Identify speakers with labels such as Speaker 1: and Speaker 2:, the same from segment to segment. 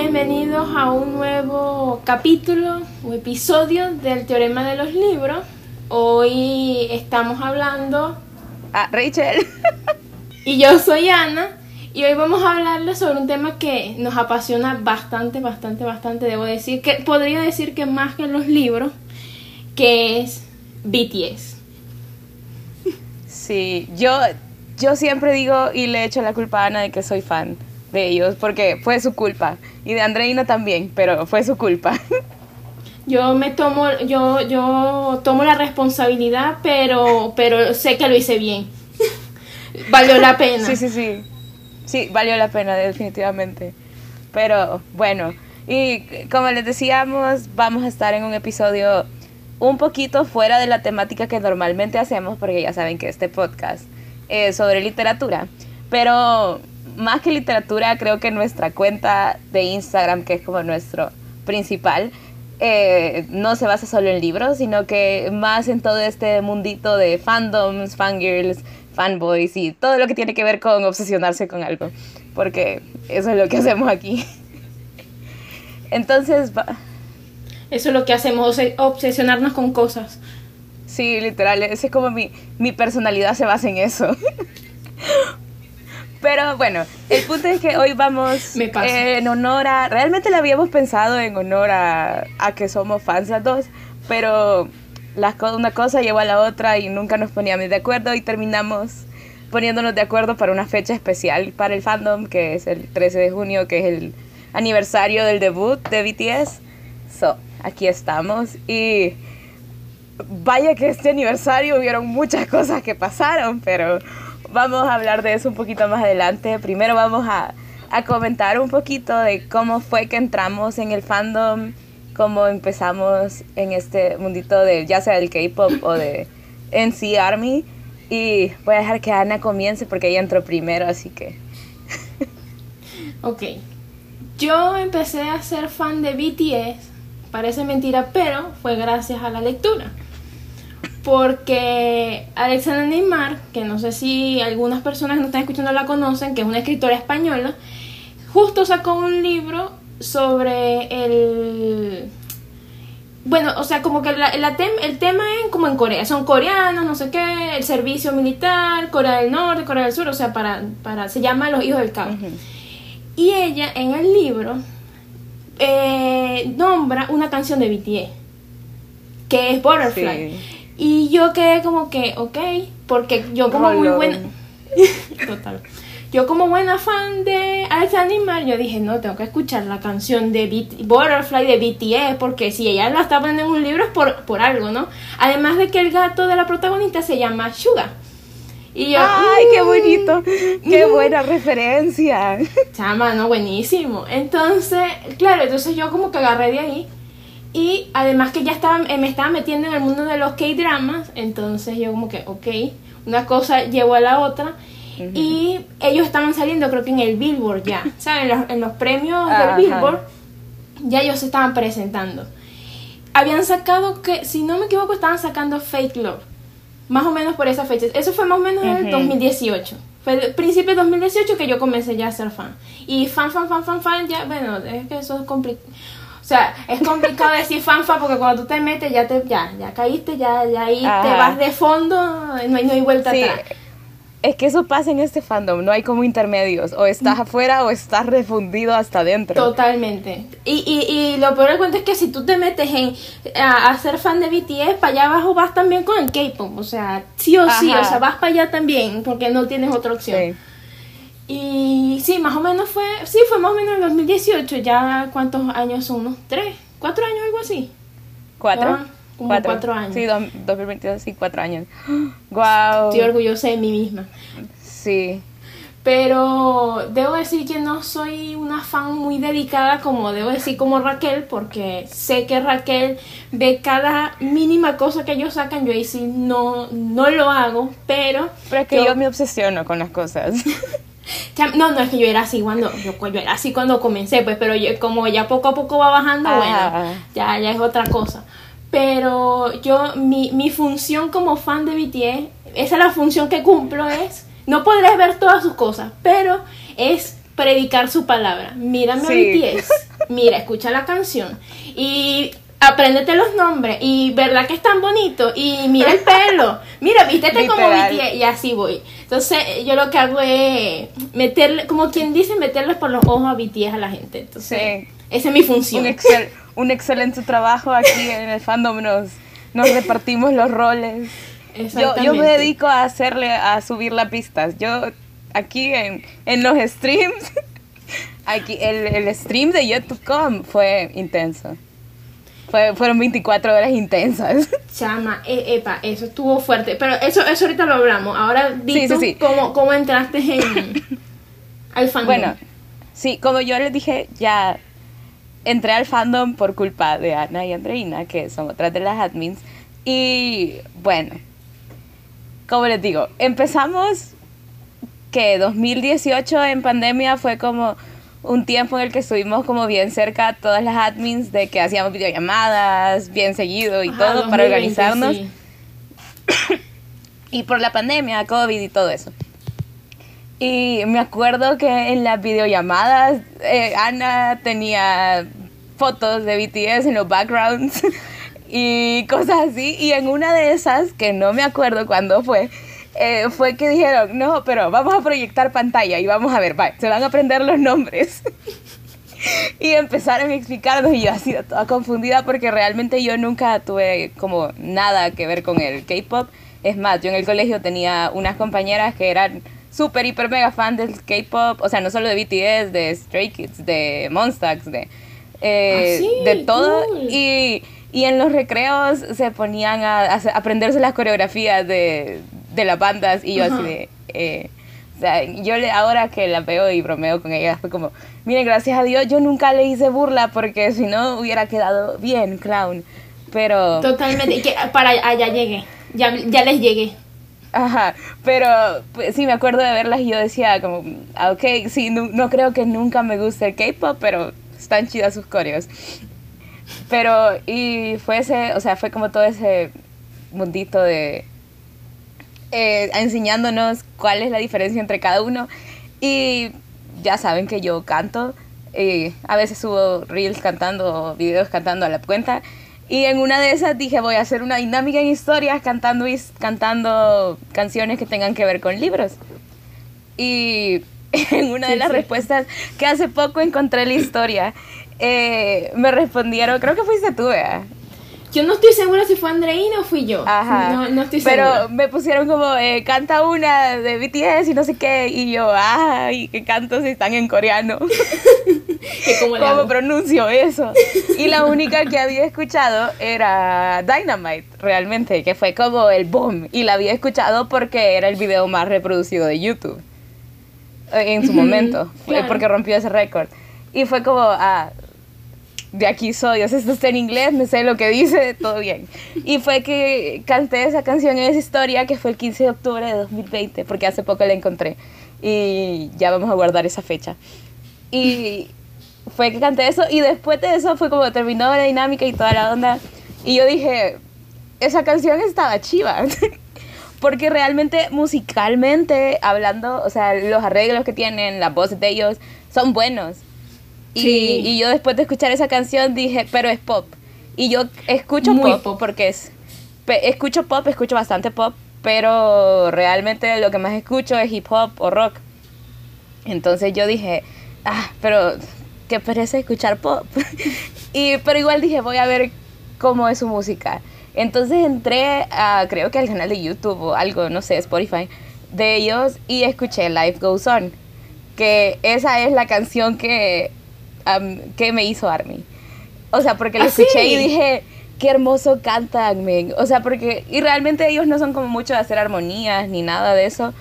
Speaker 1: Bienvenidos a un nuevo capítulo o episodio del Teorema de los Libros. Hoy estamos hablando...
Speaker 2: Ah, Rachel.
Speaker 1: y yo soy Ana. Y hoy vamos a hablarles sobre un tema que nos apasiona bastante, bastante, bastante. Debo decir que podría decir que más que los libros, que es BTS.
Speaker 2: Sí, yo, yo siempre digo y le echo la culpa a Ana de que soy fan de ellos, porque fue su culpa. Y de Andreina también, pero fue su culpa.
Speaker 1: Yo me tomo, yo, yo tomo la responsabilidad, pero, pero sé que lo hice bien. Valió la pena.
Speaker 2: Sí, sí, sí. Sí, valió la pena, definitivamente. Pero bueno, y como les decíamos, vamos a estar en un episodio un poquito fuera de la temática que normalmente hacemos, porque ya saben que este podcast es sobre literatura. Pero más que literatura, creo que nuestra cuenta de Instagram, que es como nuestro principal, eh, no se basa solo en libros, sino que más en todo este mundito de fandoms, fangirls, fanboys y todo lo que tiene que ver con obsesionarse con algo, porque eso es lo que hacemos aquí. Entonces,
Speaker 1: eso es lo que hacemos, obsesionarnos con cosas.
Speaker 2: Sí, literal, ese es como mi, mi personalidad se basa en eso. Pero bueno, el punto es que hoy vamos en honor a... Realmente lo habíamos pensado en honor a, a que somos fans las dos, pero las, una cosa llevó a la otra y nunca nos poníamos de acuerdo y terminamos poniéndonos de acuerdo para una fecha especial para el fandom, que es el 13 de junio, que es el aniversario del debut de BTS. So, aquí estamos y vaya que este aniversario hubieron muchas cosas que pasaron, pero vamos a hablar de eso un poquito más adelante. Primero vamos a, a comentar un poquito de cómo fue que entramos en el fandom cómo empezamos en este mundito de ya sea del K-pop o de NC Army. Y voy a dejar que Ana comience porque ella entró primero, así que.
Speaker 1: ok. Yo empecé a ser fan de BTS, parece mentira, pero fue gracias a la lectura. Porque Alexandra Neymar, que no sé si algunas personas que nos están escuchando la conocen, que es una escritora española, justo sacó un libro sobre el... Bueno, o sea, como que la, el tema es como en Corea, son coreanos, no sé qué, el servicio militar, Corea del Norte, Corea del Sur, o sea, para, para se llama Los Hijos del Caos. Y ella en el libro eh, nombra una canción de BTS, que es Butterfly. Y yo quedé como que, ok, porque yo como muy buena... Total yo como buena fan de Alex Animal, yo dije, no, tengo que escuchar la canción de Butterfly de BTS, porque si ella la está poniendo en un libro es por, por algo, ¿no? Además de que el gato de la protagonista se llama Suga.
Speaker 2: Y yo, ¡ay, qué bonito! ¡Qué mm". buena referencia!
Speaker 1: Chama, no, buenísimo. Entonces, claro, entonces yo como que agarré de ahí. Y además que ya estaba, eh, me estaba metiendo en el mundo de los K-dramas, entonces yo como que, ok, una cosa llevó a la otra. Y ellos estaban saliendo, creo que en el Billboard ya, ¿saben? En los, premios del Billboard, ya ellos se estaban presentando. Habían sacado que, si no me equivoco, estaban sacando Fake Love. Más o menos por esa fecha. Eso fue más o menos en el 2018. Fue el principio de 2018 que yo comencé ya a ser fan. Y fan, fan, fan, fan, fan, ya, bueno, es que eso es complicado. O sea, es complicado decir fan, fan, porque cuando tú te metes ya te, ya, ya caíste, ya, ya ahí te vas de fondo, no hay, no hay vuelta atrás.
Speaker 2: Es que eso pasa en este fandom, no hay como intermedios, o estás mm. afuera o estás refundido hasta adentro.
Speaker 1: Totalmente. Y, y, y lo peor del cuento es que si tú te metes en a, ser fan de BTS, para allá abajo vas también con el K-pop, o sea, sí o sí, o sea, vas para allá también, porque no tienes otra opción. Y sí, más o menos fue, sí, fue más o menos en 2018, ya cuántos años son, unos tres, cuatro años, algo así.
Speaker 2: ¿Cuatro?
Speaker 1: Como cuatro, años.
Speaker 2: Sí, 2022, sí, cuatro años. Wow.
Speaker 1: Estoy orgullosa de mí misma.
Speaker 2: Sí.
Speaker 1: Pero debo decir que no soy una fan muy dedicada como debo decir como Raquel, porque sé que Raquel ve cada mínima cosa que ellos sacan, yo ahí sí no, no lo hago, pero...
Speaker 2: Pero es que yo, me obsesiono con las cosas.
Speaker 1: no, no es que yo era así cuando yo, era así cuando comencé, pues, pero como ya poco a poco va bajando, bueno, ah. ya, ya es otra cosa. Pero yo, mi, mi función como fan de BTS, esa es la función que cumplo, es, no podré ver todas sus cosas, pero es predicar su palabra. Mírame a BTS. mira, escucha la canción y apréndete los nombres y verdad que es tan bonito y mira el pelo, mira, vístete como BTS y así voy. Entonces yo lo que hago es meterle, como quien dice, meterles por los ojos a BTS a la gente. Entonces, esa es mi función.
Speaker 2: Un, un excelente trabajo aquí en el fandom, nos, nos repartimos los roles. Yo, yo me dedico a hacerle, a subir las pistas. Yo aquí en, en los streams, aquí el, el stream de YouTube.com fue intenso. Fue, fueron 24 horas intensas.
Speaker 1: Chama, e, epa, eso estuvo fuerte. Pero eso, eso ahorita lo hablamos. Ahora di Cómo, cómo, entraste en, al fandom.
Speaker 2: Bueno, sí, como yo les dije, ya entré al fandom por culpa de Ana y Andreina, que son otras de las admins. Y bueno, como les digo, empezamos que 2018 en pandemia fue como un tiempo en el que estuvimos como bien cerca todas las admins de que hacíamos videollamadas bien seguido y todo para organizarnos. y por la pandemia, COVID y todo eso. Y me acuerdo que en las videollamadas eh, Ana tenía fotos de BTS en los backgrounds y cosas así. Y en una de esas, que no me acuerdo cuándo fue, eh, fue que dijeron, no, pero vamos a proyectar pantalla y vamos a ver, se van a aprender los nombres. y empezaron a explicarnos y yo así toda confundida porque realmente yo nunca tuve como nada que ver con el K-pop. Es más, yo en el colegio tenía unas compañeras que eran súper, hiper, mega fan del K-pop, o sea, no solo de BTS, de Stray Kids, de Monsters, de, eh, ah, de todo. Y, y, en los recreos se ponían a, a aprenderse las coreografías de, de las bandas y yo así de... Eh, o sea, yo le, ahora que la veo y bromeo con ella, fue como, miren, gracias a Dios, yo nunca le hice burla porque si no hubiera quedado bien, clown. Pero...
Speaker 1: Totalmente, que para allá llegué, ya, ya les llegué.
Speaker 2: Ajá, pero pues, sí me acuerdo de verlas y yo decía como, ah, ok, sí, no, no creo que nunca me guste el K-pop, pero están chidas sus coreos. Pero, y fue ese, o sea, fue como todo ese mundito de, eh, enseñándonos cuál es la diferencia entre cada uno. Y ya saben que yo canto, eh, a veces subo reels cantando, videos cantando a la cuenta. Y en una de esas dije, voy a hacer una dinámica en historias cantando, cantando canciones que tengan que ver con libros. Y en una de las respuestas que hace poco encontré la historia, eh, me respondieron, creo que fuiste tú, ¿verdad?
Speaker 1: Yo no estoy segura si fue Andreina o fui yo.
Speaker 2: Ajá.
Speaker 1: No,
Speaker 2: no estoy segura. Pero me pusieron como, eh, canta una de BTS y no sé qué. Y yo, ay, qué canto si están en coreano. ¿Cómo, ¿Cómo pronuncio eso? Y la única que había escuchado era Dynamite, realmente, que fue como el boom. Y la había escuchado porque era el video más reproducido de YouTube. Eh, en su momento. Porque rompió ese récord. Y fue como, ah, de aquí soy, o sea, esto está en inglés, me sé lo que dice, todo bien. Y fue que canté esa canción en esa historia que fue el 15 de octubre de 2020, porque hace poco la encontré y ya vamos a guardar esa fecha. Y fue que canté eso y después de eso fue como terminó la dinámica y toda la onda. Y yo dije, esa canción estaba chiva. porque realmente musicalmente hablando, o sea, los arreglos que tienen, las voces de ellos son buenos. Y, yo después de escuchar esa canción dije, pero es pop. Y yo escucho pop, porque es... escucho pop, escucho bastante pop, pero realmente lo que más escucho es hip hop o rock. Entonces yo dije, ah, pero qué pereza escuchar pop. y, pero igual dije, voy a ver cómo es su música. Entonces entré a, creo que al canal de YouTube o algo, no sé, Spotify, de ellos y escuché Life Goes On. Que esa es la canción que que me hizo Army. O sea, porque lo ¿Ah, escuché y dije, qué hermoso cantan, O sea, porque, y realmente ellos no son como mucho de hacer armonías ni nada de eso,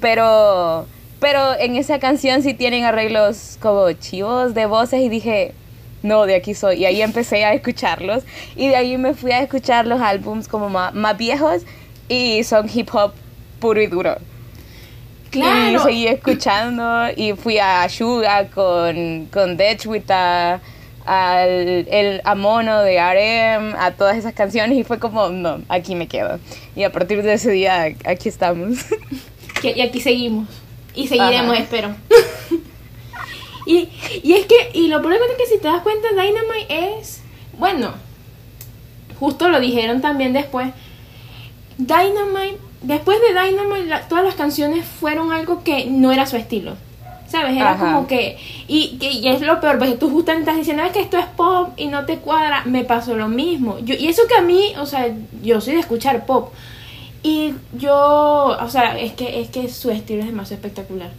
Speaker 2: pero, pero en esa canción sí tienen arreglos como chivos de voces y dije, no, de aquí soy. Y ahí empecé a escucharlos y de ahí me fui a escuchar los álbums como más, más viejos y son hip hop puro y duro. Y seguí escuchando y fui a Suga con, con Dechwita, al el Amono de RM, a todas esas canciones y fue como, no, aquí me quedo. Y a partir de ese día, aquí estamos.
Speaker 1: y aquí seguimos. Y seguiremos, espero. Y, y es que, y lo problema es que si te das cuenta, Dynamite es, bueno, justo lo dijeron también después, Dynamite, después de Dynamite, todas las canciones fueron algo que no era su estilo. ¿Sabes? Era como que y, y, es lo peor, porque tú justamente estás diciendo que esto es pop y no te cuadra. Me pasó lo mismo. Yo, y eso que a mí, o sea, yo soy de escuchar pop. Y yo, o sea, es que, es que su estilo es demasiado espectacular.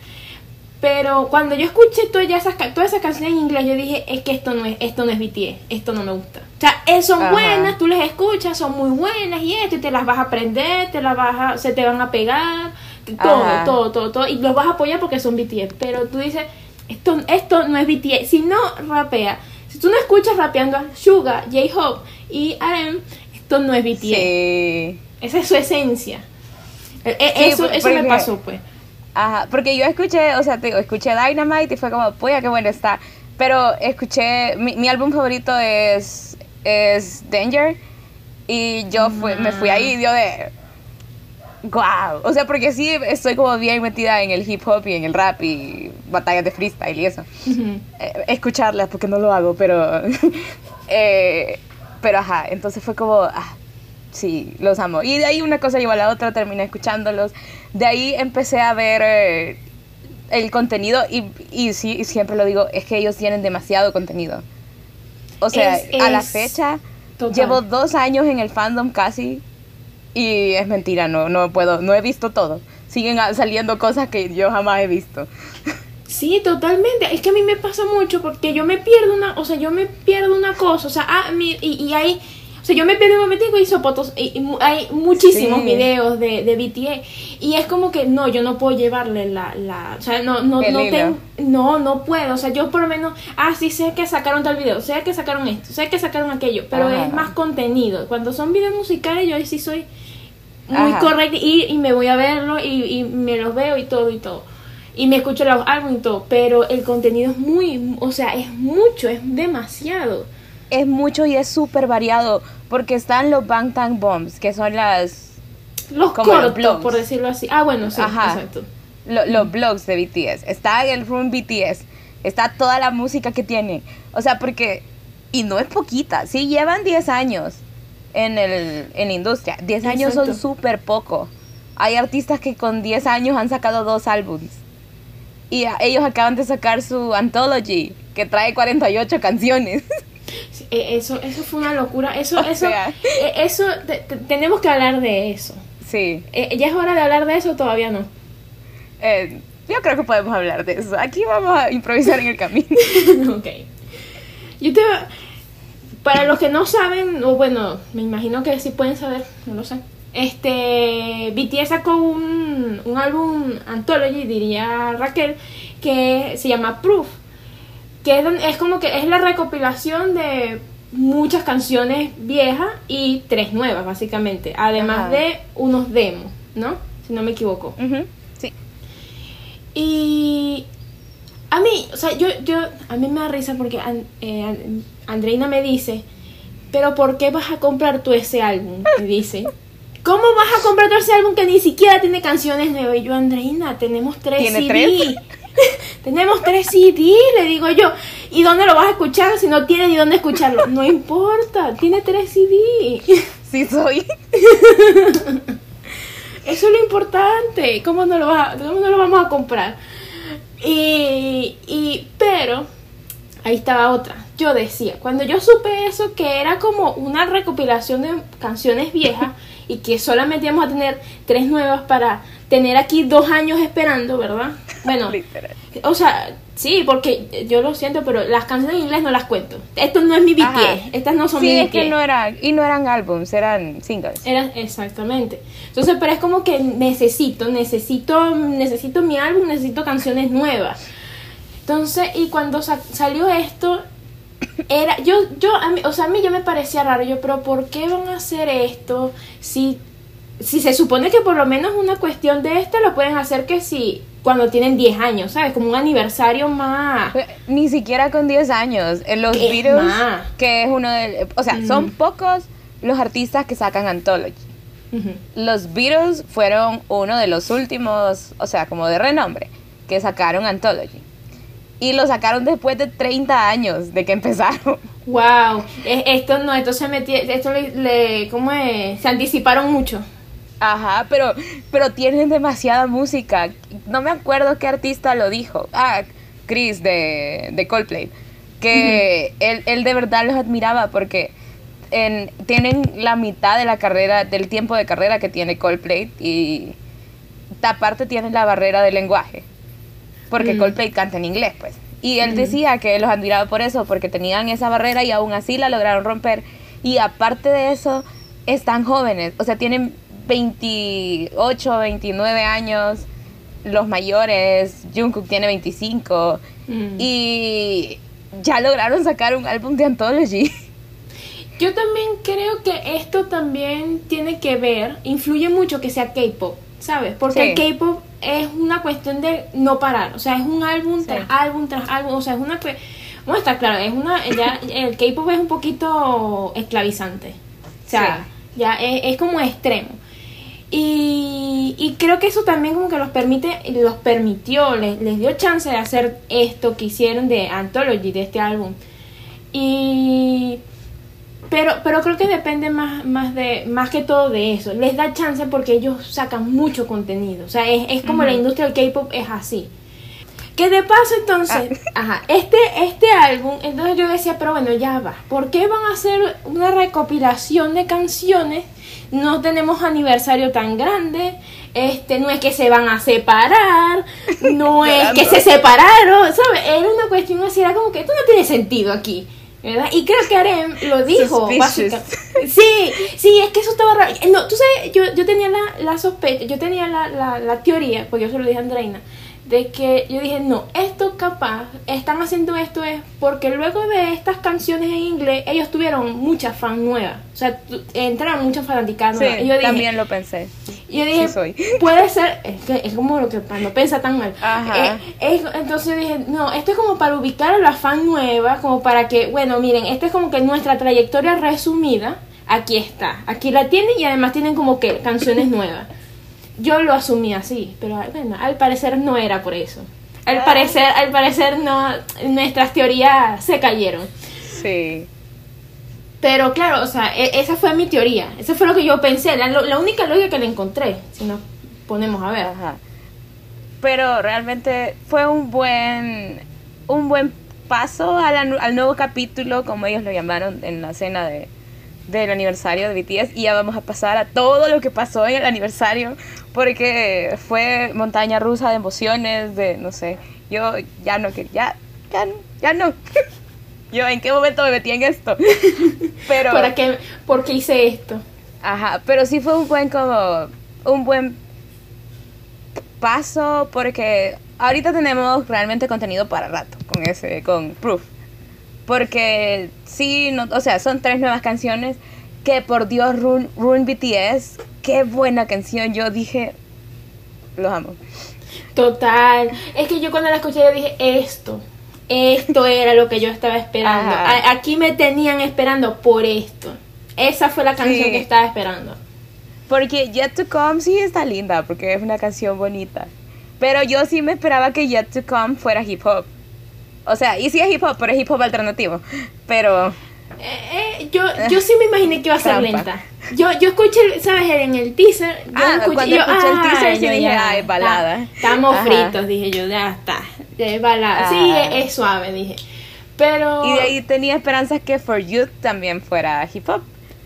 Speaker 1: Pero cuando yo escuché todas esas, todas esas canciones en inglés, yo dije, es que esto no es, esto no es BTS, esto no me gusta. O sea, eh, son buenas, tú las escuchas, son muy buenas y esto, y te las vas a aprender, te las vas a, se te van a pegar, todo, todo, todo, todo, y los vas a apoyar porque son BTS. Pero tú dices, esto, esto no es BTS, si no rapea, si tú no escuchas rapeando a Suga, J-Hope y RM, esto no es BTS. Sí. Esa es su esencia. E, e, eso, eso me pasó, pues.
Speaker 2: Ajá, porque yo escuché, o sea, te digo, escuché Dynamite y fue como, puya, qué bueno está. Pero escuché, mi, álbum favorito es, es Danger. Y yo me fui ahí y dio de, wow. O sea, porque sí estoy como bien metida en el hip hop y en el rap y batallas de freestyle y eso. Eh, escucharlas, porque no lo hago, pero. eh, pero ajá, entonces fue como. Ah, sí, los amo. Y de ahí una cosa llevó a la otra, terminé escuchándolos. De ahí empecé a ver eh, el contenido y, y sí, siempre lo digo, es que ellos tienen demasiado contenido. O sea, a la fecha, llevo dos años en el fandom casi y es mentira, no, no puedo, no he visto todo. Siguen saliendo cosas que yo jamás he visto.
Speaker 1: Sí, totalmente. Es que a mí me pasa mucho porque yo me pierdo una, o sea, yo me pierdo una cosa, o sea, ah, mi, y, y hay sea, yo me pedí un momentico y hizo fotos. Y, hay muchísimos videos de, de BTS. Y es como que no, yo no puedo llevarle la. la o sea, no, no, no tengo. No, no puedo. O sea, yo por lo menos. Ah, sí, sé que sacaron tal video. Sé que sacaron esto. Sé que sacaron aquello. Pero es más contenido. Cuando son videos musicales, yo ahí sí soy muy correcta. Y, y me voy a verlo y, y me los veo y todo y todo y me escucho los álbumes y todo, pero el contenido es muy, o sea, es mucho, es demasiado.
Speaker 2: Es mucho y es súper variado. Porque están los Bangtan Bombs, que son las...
Speaker 1: Los cortos, por decirlo así. Ah, bueno, sí, exacto.
Speaker 2: los blogs de BTS. Está el Room BTS. Está toda la música que tienen. O sea, porque... Y no es poquita. Sí, llevan 10 años en, el, en la industria. 10 años son súper poco. Hay artistas que con 10 años han sacado dos álbums. Y ellos acaban de sacar su Anthology, que trae 48 canciones.
Speaker 1: Eh, eso, eso fue una locura. Eso, eso, eh, eso, tenemos que hablar de eso.
Speaker 2: Sí.
Speaker 1: Eh, ¿Ya es hora de hablar de eso o todavía no?
Speaker 2: yo creo que podemos hablar de eso. Aquí vamos a improvisar en el camino.
Speaker 1: ok. Yo te... Para los que no saben, o bueno, me imagino que sí pueden saber, no lo sé. Este, BTS sacó un, un álbum anthology, diría Raquel, que se llama Proof que es, como que es la recopilación de muchas canciones viejas y tres nuevas, básicamente, además de unos demos, ¿no? Si no me equivoco.
Speaker 2: Sí.
Speaker 1: Y a mí, o sea, yo, yo, a mí me da risa porque eh, Andreina me dice, pero ¿por qué vas a comprar tú ese álbum? Me dice. ¿Cómo vas a comprar tú ese álbum que ni siquiera tiene canciones nuevas? Y yo, Andreina, tenemos tres ¿Tiene Tres? Tenemos tres CD, le digo yo. ¿Y dónde lo vas a escuchar si no tiene ni dónde escucharlo? No importa, tiene tres CD.
Speaker 2: Sí soy.
Speaker 1: Eso es lo importante. ¿Cómo no lo, cómo no lo vamos a comprar? Y, y, pero, ahí estaba otra. Yo decía, cuando yo supe eso, que era como una recopilación de canciones viejas y que solamente íbamos a tener tres nuevas para tener aquí dos años esperando, ¿verdad? Bueno, o sea, sí, porque yo lo siento, pero las canciones en inglés no las cuento. Esto no es mi BTS, estas no son mi
Speaker 2: BTS. que no eran, y no eran álbums, eran singles.
Speaker 1: Eran, exactamente. Entonces, pero es como que necesito, necesito, necesito mi álbum, necesito canciones nuevas. Entonces, y cuando salió esto, era, yo, yo, a mí, o sea, a mí yo me parecía raro, yo, pero ¿por qué van a hacer esto si si se supone que por lo menos una cuestión de esto lo pueden hacer que si cuando tienen 10 años, ¿sabes? Como un aniversario más.
Speaker 2: Ni siquiera con 10 años. En los Beatles, que es uno de. O sea, son pocos los artistas que sacan Anthology. Los Beatles fueron uno de los últimos, o sea, como de renombre, que sacaron Anthology. Y lo sacaron después de 30 años de que empezaron.
Speaker 1: Wow, esto no, esto se metió, esto le, ¿cómo es? Se anticiparon mucho.
Speaker 2: Ajá, pero, pero tienen demasiada música. No me acuerdo qué artista lo dijo. Ah, Chris de, de Coldplay. Que él, él de verdad los admiraba porque en, tienen la mitad de la carrera, del tiempo de carrera que tiene Coldplay y aparte tienen la barrera del lenguaje, porque mm. Coldplay canta en inglés, pues. Y él decía que los admiraba por eso, porque tenían esa barrera y aún así la lograron romper. Y aparte de eso, están jóvenes, o sea, tienen 28, 29 años, los mayores, Jungkook tiene 25, mm. y ya lograron sacar un álbum de Anthology.
Speaker 1: Yo también creo que esto también tiene que ver, influye mucho que sea K-pop, ¿sabes? Porque el K-pop es una cuestión de no parar, o sea, es un álbum tras álbum tras álbum, o sea, es una... Bueno, está claro, es una, ya, el K-pop es un poquito esclavizante, o sea, ya es, como extremo. Y, y, creo que eso también como que los permite, los permitió, les, les dio chance de hacer esto que hicieron de Anthology, de este álbum. Y pero, pero creo que depende más, más, de, más que todo de eso. Les da chance porque ellos sacan mucho contenido. O sea, es, es como la industria del K-pop es así. Que de paso entonces, ah. ajá, este, este álbum, entonces yo decía, pero bueno, ya va. ¿Por qué van a hacer una recopilación de canciones? No tenemos aniversario tan grande. Este, no es que se van a separar, no es que se separaron, ¿sabes? Era una cuestión así, era como que esto no tiene sentido aquí. Y creo que Arem lo dijo, básicamente. Sí, sí, es que eso estaba raro. No, tú sabes, yo, yo tenía la, la sospecha, yo tenía la, la, la teoría, porque yo se lo dije a Andreina, de que yo dije, no, esto capaz, están haciendo esto es porque luego de estas canciones en inglés, ellos tuvieron muchas fans nuevas. O sea, entraron muchas fanáticas nuevas.
Speaker 2: yo también lo pensé.
Speaker 1: Yo dije, puede ser, es, que es como lo que no piensa tan mal. Ajá. Eh, entonces yo dije, no, esto es como para ubicar a las fans nuevas, como para que, bueno, miren, esto es como que nuestra trayectoria resumida, aquí está, aquí la tienen y además tienen como que canciones nuevas yo lo asumí así, pero bueno, al parecer no era por eso. Al parecer, al parecer no, nuestras teorías se cayeron.
Speaker 2: Sí.
Speaker 1: Pero claro, o sea, e, esa fue mi teoría. Eso fue lo que yo pensé. La, la única lógica que le encontré, si nos ponemos a ver. Ajá.
Speaker 2: Pero realmente fue un buen, un buen paso al, al nuevo capítulo, como ellos lo llamaron en la escena de, del aniversario de BTS y ya vamos a pasar a todo lo que pasó en el aniversario porque fue montaña rusa de emociones, de no sé, yo ya no que ya ya ya no. yo en qué momento me metí en esto.
Speaker 1: pero ¿Para qué por qué hice esto?
Speaker 2: Ajá, pero sí fue un buen como un buen paso porque ahorita tenemos realmente contenido para rato con ese con Proof. Porque sí, no, o sea, son tres nuevas canciones que por Dios, Run, Run BTS, qué buena canción. Yo dije, los amo.
Speaker 1: Total. Es que yo cuando la escuché yo dije, esto, esto era lo que yo estaba esperando. aquí me tenían esperando por esto. Esa fue la canción que estaba esperando.
Speaker 2: Porque Yet to Come sí está linda, porque es una canción bonita. Pero yo sí me esperaba que Yet to Come fuera hip hop. O sea, y sí es hip hop, pero es hip hop alternativo. Pero.
Speaker 1: Eh, eh, yo, yo sí me imaginé que iba a ser lenta. Yo, yo escuché, ¿sabes? En el teaser. Yo
Speaker 2: ah, escuché, cuando escuché el teaser, yo dije, ah, es balada.
Speaker 1: estamos fritos, dije yo, ya está. Es balada. Sí, ah. es, suave, dije. Pero.
Speaker 2: Y de ahí tenía esperanzas que For You también fuera hip hop.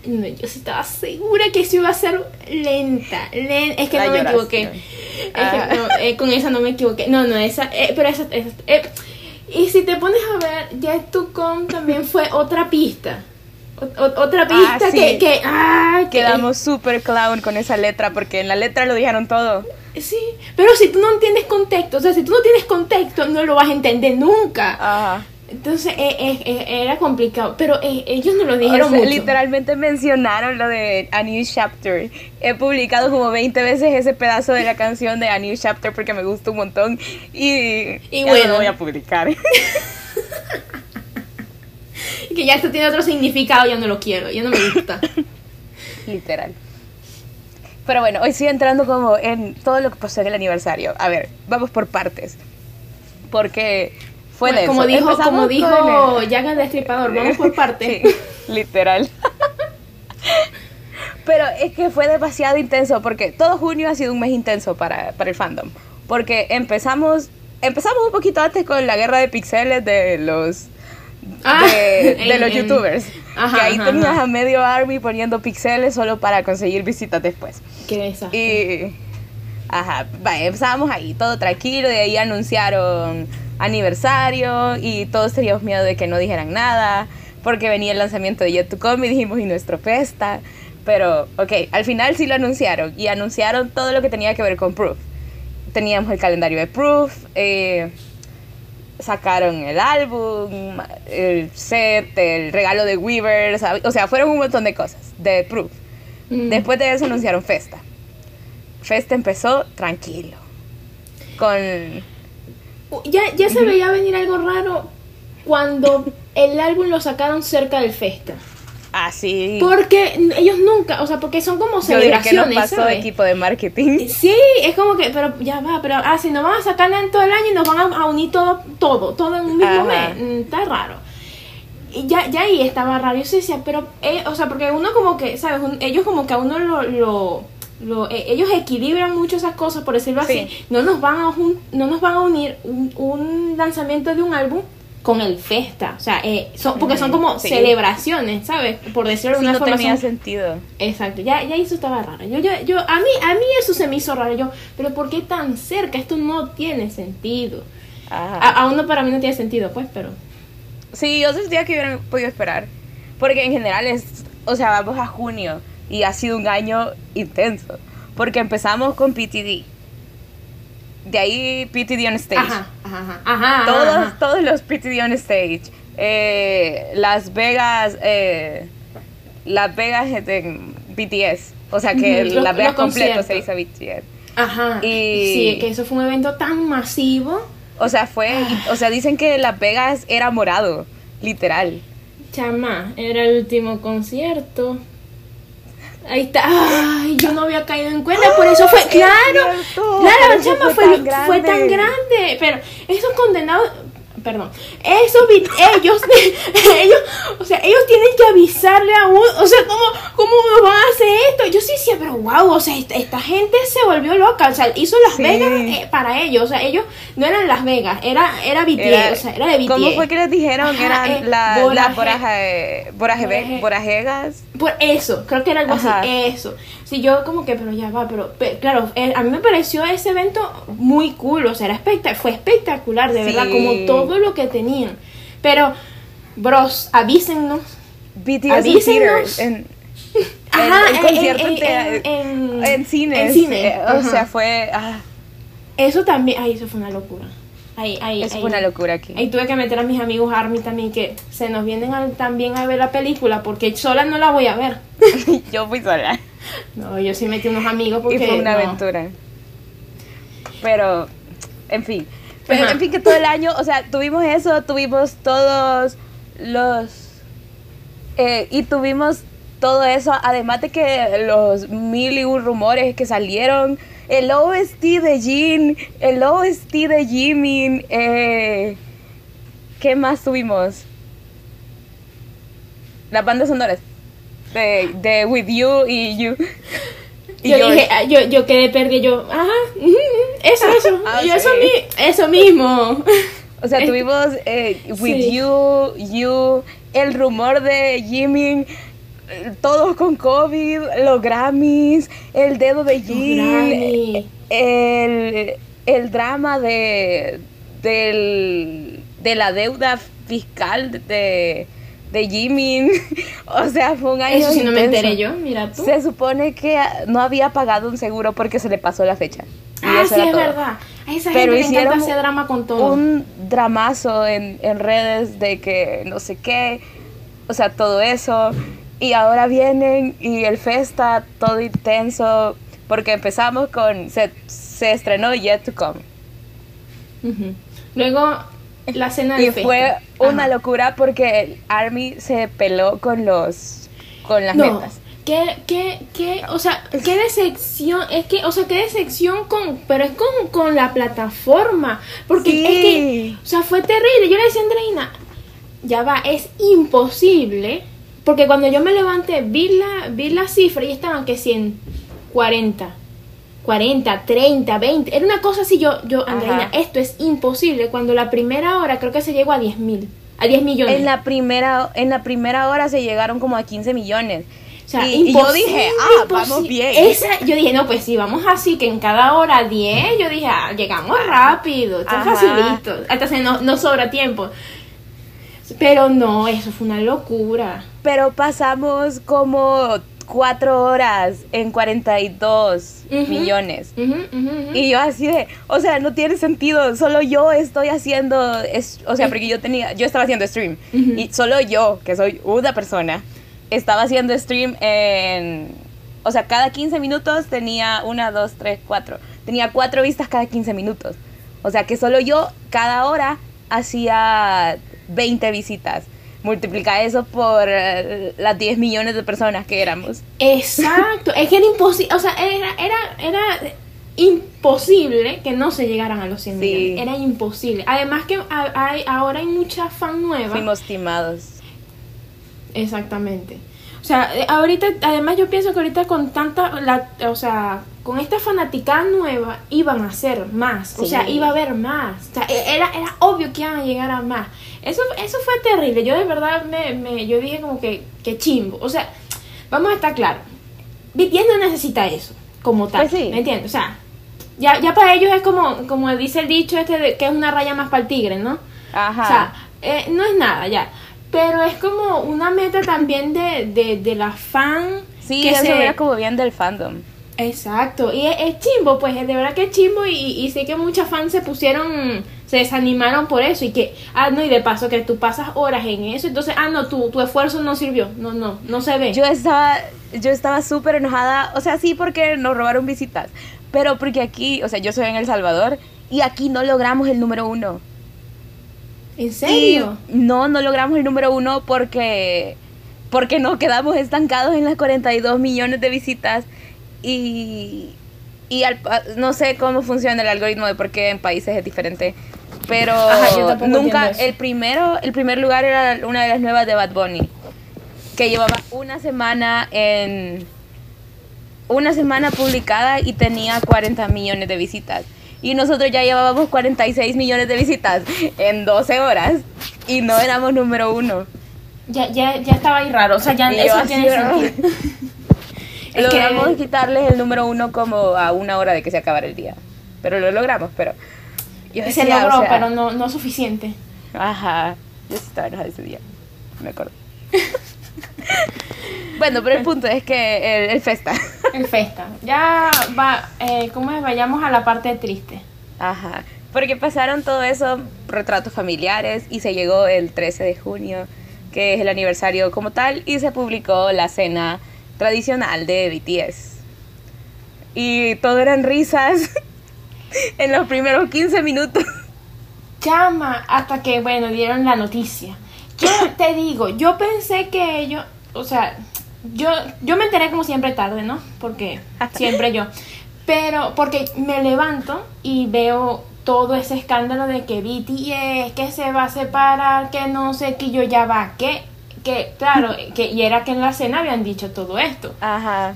Speaker 1: No, yo sí estaba segura que eso iba a ser lenta. es que no me equivoqué. Es que no, eh, con esa no me equivoqué. No, no, esa. pero esa. esa y si te pones a ver, Yet to Come también fue otra pista. otra ah, pista que, que, ah,
Speaker 2: Quedamos súper clown con esa letra porque en la letra lo dijeron todo.
Speaker 1: Sí, pero si tú no entiendes contexto, o sea, si tú no tienes contexto, no lo vas a entender nunca. Ajá. Entonces eh, eh, eh, era complicado, pero ellos no lo dijeron mucho.
Speaker 2: Literalmente mencionaron lo de A New Chapter. He publicado como 20 veces ese pedazo de la canción de A New Chapter porque me gusta un montón y, y bueno. lo voy a publicar.
Speaker 1: que ya esto tiene otro significado, ya no lo quiero, ya no me gusta.
Speaker 2: Literal. Pero bueno, hoy sigo entrando como en todo lo que pasó en el aniversario. A ver, vamos por partes. Porque
Speaker 1: Fue Como dijo, como dijo Jack el Destripador, vamos por parte.
Speaker 2: literal. Pero es que fue demasiado intenso porque todo junio ha sido un mes intenso para, para el fandom. Porque empezamos empezamos un poquito antes con la guerra de pixeles de los ah, de, los youtubers. que ahí tenías a medio army poniendo pixeles solo para conseguir visitas después.
Speaker 1: Qué desastre.
Speaker 2: Y ajá, empezamos ahí, todo tranquilo, y ahí anunciaron aniversario y todos teníamos miedo de que no dijeran nada porque venía el lanzamiento de Yet to Come y dijimos y nuestro festa. Pero, ok, al final sí lo anunciaron y anunciaron todo lo que tenía que ver con Proof. Teníamos el calendario de Proof, eh, sacaron el álbum, el set, el regalo de Weaver, o sea, fueron un montón de cosas de Proof. Mm. Después de eso anunciaron Festa. Festa empezó tranquilo. Con.
Speaker 1: Ya, ya se veía venir algo raro cuando el álbum lo sacaron cerca del Festa.
Speaker 2: Ah, sí.
Speaker 1: Porque ellos nunca, o sea, porque son como celebraciones. ¿Qué
Speaker 2: nos pasó equipo de marketing?
Speaker 1: Sí, es como que, pero ya va, pero ah, si nos van a sacar en todo el año y nos van a, unir todo, todo, todo en un mismo mes. Mm, está raro. Y ya, ya ahí estaba raro. Yo decía, pero, eh, o sea, porque uno como que, ¿sabes? ellos como que a uno lo, lo, lo eh, ellos equilibran mucho esas cosas, por decirlo así. No nos van a, no nos van a unir un, un lanzamiento de un álbum con el festa, o sea, eh, son, porque son como celebraciones, ¿sabes? Por decirlo de una
Speaker 2: no tenía sentido.
Speaker 1: Exacto, ya, ya eso estaba raro. Yo, yo, yo, a mí, a mí eso se me hizo raro. Yo, pero ¿por qué tan cerca? Esto no tiene sentido. aún no para mí no tiene sentido, pues, pero.
Speaker 2: Sí, yo sentía que hubieran podido esperar. Porque en general es, o sea, vamos a junio y ha sido un año intenso. Porque empezamos con PTD de ahí PTD on Stage. Ajá, ajá, ajá. todos, todos los PTD on Stage. Eh, Las Vegas, eh, Las Vegas de BTS. O sea que Las Vegas completo se hizo BTS.
Speaker 1: Ajá. Y, sí, que eso fue un evento tan masivo.
Speaker 2: O sea, fue, o sea, dicen que Las Vegas era morado, literal.
Speaker 1: Chama, era el último concierto. Ahí está. Ay, yo no había caído en cuenta, por eso fue. Claro, claro, chama fue, fue tan grande. Pero esos condenados perdón, eso ellos, ellos, o sea, ellos tienen que avisarle a uno, o sea, ¿cómo, cómo van a hacer esto? Yo sí decía, pero wow, o sea, esta, gente se volvió loca, o sea, hizo Las Vegas eh, para ellos, o sea, ellos no eran Las Vegas, era, era BTS, o sea, era de BTS.
Speaker 2: ¿Cómo fue que les dijeron? que eran eh, la, boraje, borajegas.
Speaker 1: Por eso, creo que era algo así, eso. Sí, yo como que, pero ya va, pero, claro, eh, a mí me pareció ese evento muy cool, o sea, era fue espectacular, de verdad, como todo lo que tenían. Pero, bros, avísennos.
Speaker 2: BTS avísennos. En, Ajá, en, concierto en, en, cines. cine. Eh, o sea, fue... Ah.
Speaker 1: Eso también, ay, eso fue una locura. Ahí, ahí,
Speaker 2: eso fue una locura aquí.
Speaker 1: Ahí tuve que meter a mis amigos Army también, que se nos vienen también a ver la película, porque sola no la voy a ver.
Speaker 2: yo fui sola.
Speaker 1: No, yo sí metí unos amigos porque...
Speaker 2: Y fue una aventura. Pero, en fin. Pero, en fin, que todo el año, o sea, tuvimos eso, tuvimos todos los... Eh, y tuvimos todo eso, además de que los mil y un rumores que salieron, el OST de Jin, el OST de Jimin, eh, ¿qué más tuvimos? Las bandas sonoras de, de With You y You.
Speaker 1: yo dije, ah, yo, yo quedé perdida, yo, ajá, eso, eso, ah, eso, eso mismo.
Speaker 2: O sea, tuvimos eh, With You, You, el rumor de Jimin, todos con COVID, los Grammys, el dedo de Jin, el, el drama de, del, de la deuda fiscal de de Jimin. o sea, fue un año.
Speaker 1: Eso sí no me enteré yo, mira tú.
Speaker 2: Se supone que no había pagado un seguro porque se le pasó la fecha.
Speaker 1: ah, sí, es verdad. A esa Pero gente hicieron le drama con todo.
Speaker 2: Un dramazo en, en redes de que no sé qué. O sea, todo eso. Y ahora vienen y el festa todo intenso. Porque empezamos con. Se, se estrenó Yet to Come.
Speaker 1: Luego la cena de
Speaker 2: Y fue una locura porque Army se peló con los con las metas.
Speaker 1: qué, qué, qué, o sea, qué decepción, es que, o sea, qué decepción con, pero es con, con la plataforma, porque es que, o sea, fue terrible, yo le decía a Andreina, ya va, es imposible, porque cuando yo me levanté, vi la, vi la cifra y estaban que 140. 40, 30, 20. Era una cosa así, yo, yo, Andreina, esto es imposible. Cuando la primera hora creo que se llegó a 10 mil, a 10 millones.
Speaker 2: En la primera, en la primera hora se llegaron como a 15 millones. O sea, y, yo dije, ah, vamos bien.
Speaker 1: Esa, yo dije, no, pues sí, vamos así, que en cada hora 10, yo dije, ah, llegamos rápido, está facilito, hasta se nos no sobra tiempo. Pero no, eso fue una locura.
Speaker 2: Pero pasamos como cuatro horas en 42 millones. Y yo así de, o sea, no tiene sentido, solo yo estoy haciendo, es, o sea, porque yo tenía, yo estaba haciendo stream. Y solo yo, que soy una persona, estaba haciendo stream en, o sea, cada 15 minutos tenía una, dos, tres, cuatro, tenía cuatro vistas cada 15 minutos. O sea, que solo yo cada hora hacía 20 visitas multiplica eso por eh, las 10 millones de personas que éramos.
Speaker 1: Exacto, es que era imposible, o sea, era, era, era imposible que no se llegaran a los 100 millones, era imposible. Además que hay, ahora hay mucha fan nueva.
Speaker 2: Fuimos timados.
Speaker 1: Exactamente. O sea, eh, ahorita, además yo pienso que ahorita con tanta, la, o sea, con esta fanática nueva iban a ser más, o sea, iba a haber más, o sea, e, era, era obvio que iban a llegar a más. Eso, eso fue terrible, yo de verdad me, me yo dije como que, que chimbo, o sea, vamos a estar claros, BTS no necesita eso, como tal, pues ¿me entiendes? O sea, ya, ya para ellos es como, como dice el dicho este de que es una raya más para el tigre, ¿no? Ajá. O sea, eh, no es nada ya. Pero es como una meta también de, de, de la fan.
Speaker 2: Sí, que eso se... como bien del fandom.
Speaker 1: Exacto, y es, chimbo, pues de verdad que es chimbo y, y, sé que muchas fans se pusieron, se desanimaron por eso y que, ah, no, y de paso que tú pasas horas en eso, entonces, ah, no, tu, tu esfuerzo no sirvió, no, no, no se ve.
Speaker 2: Yo estaba, yo estaba súper enojada, o sea, sí porque nos robaron visitas, pero porque aquí, o sea, yo soy en El Salvador y aquí no logramos el número uno.
Speaker 1: ¿En serio?
Speaker 2: no, no logramos el número uno porque, porque nos quedamos estancados en las 42 millones de visitas y, y no sé cómo funciona el algoritmo de por qué en países es diferente. Pero nunca, el primero, el primer lugar era una de las nuevas de Bad Bunny, que llevaba una semana en una semana publicada y tenía 40 millones de visitas. Y nosotros ya llevábamos 46 millones de visitas en 12 horas y no éramos número uno.
Speaker 1: Ya, ya, ya estaba ahí raro, o sea, ya eso tiene sentido.
Speaker 2: logramos quitarles el número uno como a una hora de que se acabara el día. Pero lo logramos, pero...
Speaker 1: se logró, pero no, no suficiente.
Speaker 2: Ajá, yo estaba enojada ese día, me acuerdo. bueno, pero el punto es que el, festa.
Speaker 1: El festa. Ya va, eh, ¿cómo es? Vayamos a la parte triste.
Speaker 2: Ajá. Porque pasaron todo eso, retratos familiares, y se llegó el 13 de junio, que es el aniversario como tal, y se publicó la cena tradicional de BTS. Y todo eran risas en los primeros 15 minutos.
Speaker 1: Llama hasta que, bueno, dieron la noticia. Yo te digo, yo pensé que ellos, o sea, yo, yo me enteré como siempre tarde, ¿no? Porque siempre yo. Pero porque me levanto y veo todo ese escándalo de que BTS, que se va a separar, que no sé, que yo ya va, que, que claro, que, y era que en la cena habían dicho todo esto. Ajá.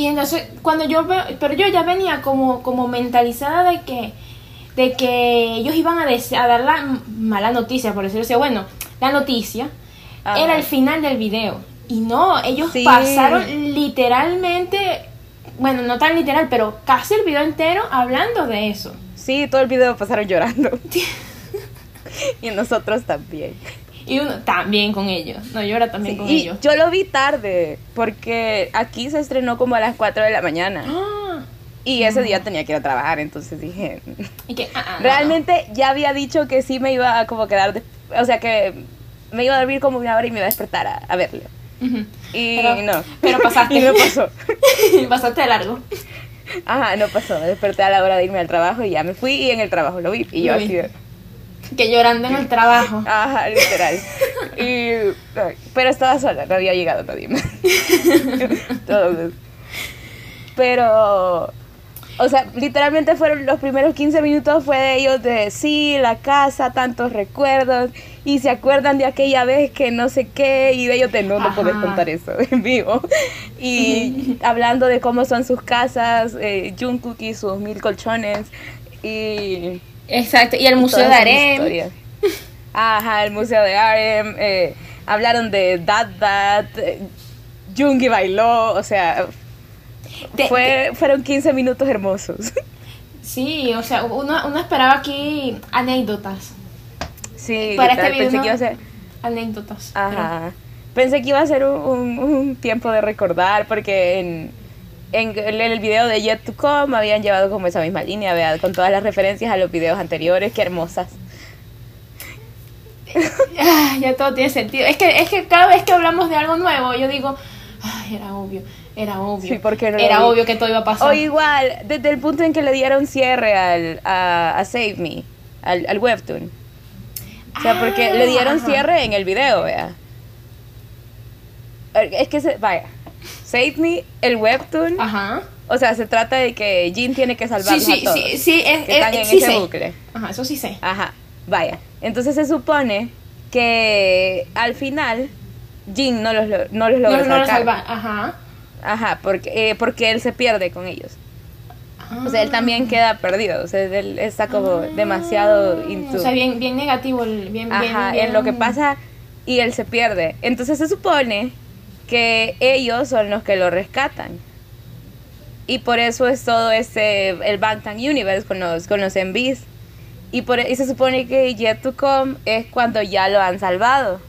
Speaker 1: Y entonces, cuando yo veo, pero yo ya venía como, como mentalizada de que, de que ellos iban a, a dar la mala noticia, por decirlo así, bueno, la noticia era el final del video. Y no, ellos pasaron literalmente, bueno, no tan literal, pero casi el video entero hablando de eso.
Speaker 2: Sí, todo el video pasaron llorando. y nosotros también.
Speaker 1: Y uno también con ellos. No, llora también con ellos.
Speaker 2: Yo lo vi tarde, porque aquí se estrenó como a las 4 de la mañana. Ah. Y ese día tenía que ir a trabajar, entonces dije... ¿Y que, ah, ah, realmente ya había dicho que sí me iba a como quedar... o sea, que me iba a dormir como una hora y me iba a despertar a, a verlo. Y no.
Speaker 1: Pero pasaste.
Speaker 2: y no pasó.
Speaker 1: Pasaste de largo.
Speaker 2: Ajá, no pasó. Desperté a la hora de irme al trabajo y ya me fui y en el trabajo lo vi. Y yo así
Speaker 1: Que llorando en el trabajo.
Speaker 2: Ajá, literal. Y, pero estaba sola, no había llegado nadie más. Pero o sea, literalmente fueron los primeros 15 minutos fue de ellos de sí, la casa, tantos recuerdos, y se acuerdan de aquella vez que no sé qué, y de ellos de no, no puedes contar eso en vivo. Y hablando de cómo son sus casas, eh, Jungkook y sus mil colchones, y...
Speaker 1: Exacto, y el Museo de Arem.
Speaker 2: Ajá, el Museo de Arem, eh, hablaron de Dad Dad, eh, Jungi bailó, o sea, fue, fueron 15 minutos hermosos.
Speaker 1: Sí, o sea, uno, esperaba aquí anécdotas.
Speaker 2: Sí, para este
Speaker 1: pensé que iba a ser anécdotas.
Speaker 2: Ajá. Pensé que iba a ser un, tiempo de recordar porque en, en, el video de Yet to Come habían llevado como esa misma línea, con todas las referencias a los videos anteriores, qué hermosas.
Speaker 1: Ah, ya todo tiene sentido. Es que, es que cada vez que hablamos de algo nuevo, yo digo, ay, era obvio. Era obvio. porque Era obvio que todo iba a pasar.
Speaker 2: O igual, desde el punto en que le dieron cierre al, a, Save Me, al, webtoon. O sea, porque le dieron ah, cierre en el video, vea. Es que, se, vaya, Save Me, el webtoon.
Speaker 1: Ajá.
Speaker 2: O sea, se trata de que Jin tiene que salvarlos
Speaker 1: sí,
Speaker 2: sí, a todos.
Speaker 1: Sí, sí, es,
Speaker 2: que están en ese bucle.
Speaker 1: Ajá, eso sí sé.
Speaker 2: Ajá, vaya. Entonces se supone que al final Jin no los, no los logra no, no Los salva.
Speaker 1: Ajá.
Speaker 2: Ajá, porque, eh, porque él se pierde con ellos. O sea, él también queda perdido. O sea, él está como ah. demasiado
Speaker 1: O sea, bien, bien negativo, bien,
Speaker 2: Ajá, en lo que pasa y él se pierde. Entonces se supone que ellos son los que lo rescatan. Y por eso es todo este, el Bangtan Universe con los, con los envis. Y, por, y se supone que Yet to Come es cuando ya lo han salvado.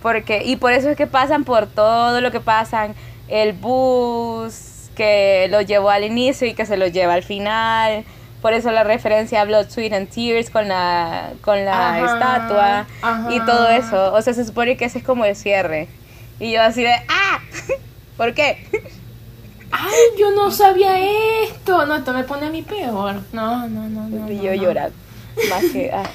Speaker 2: Porque, y por eso es que pasan por todo lo que pasan el bus que lo llevó al inicio y que se lo lleva al final. Por eso la referencia a Blood, Sweet and Tears con la, con la estatua y todo eso. O sea, se supone que ese es como el cierre. Y yo así de, ¡ah! ¿Por qué?
Speaker 1: ¡Ay, yo no sabía esto! No, esto me pone a mí peor. No, no, no, no.
Speaker 2: Y yo llorando. Más que... Ah.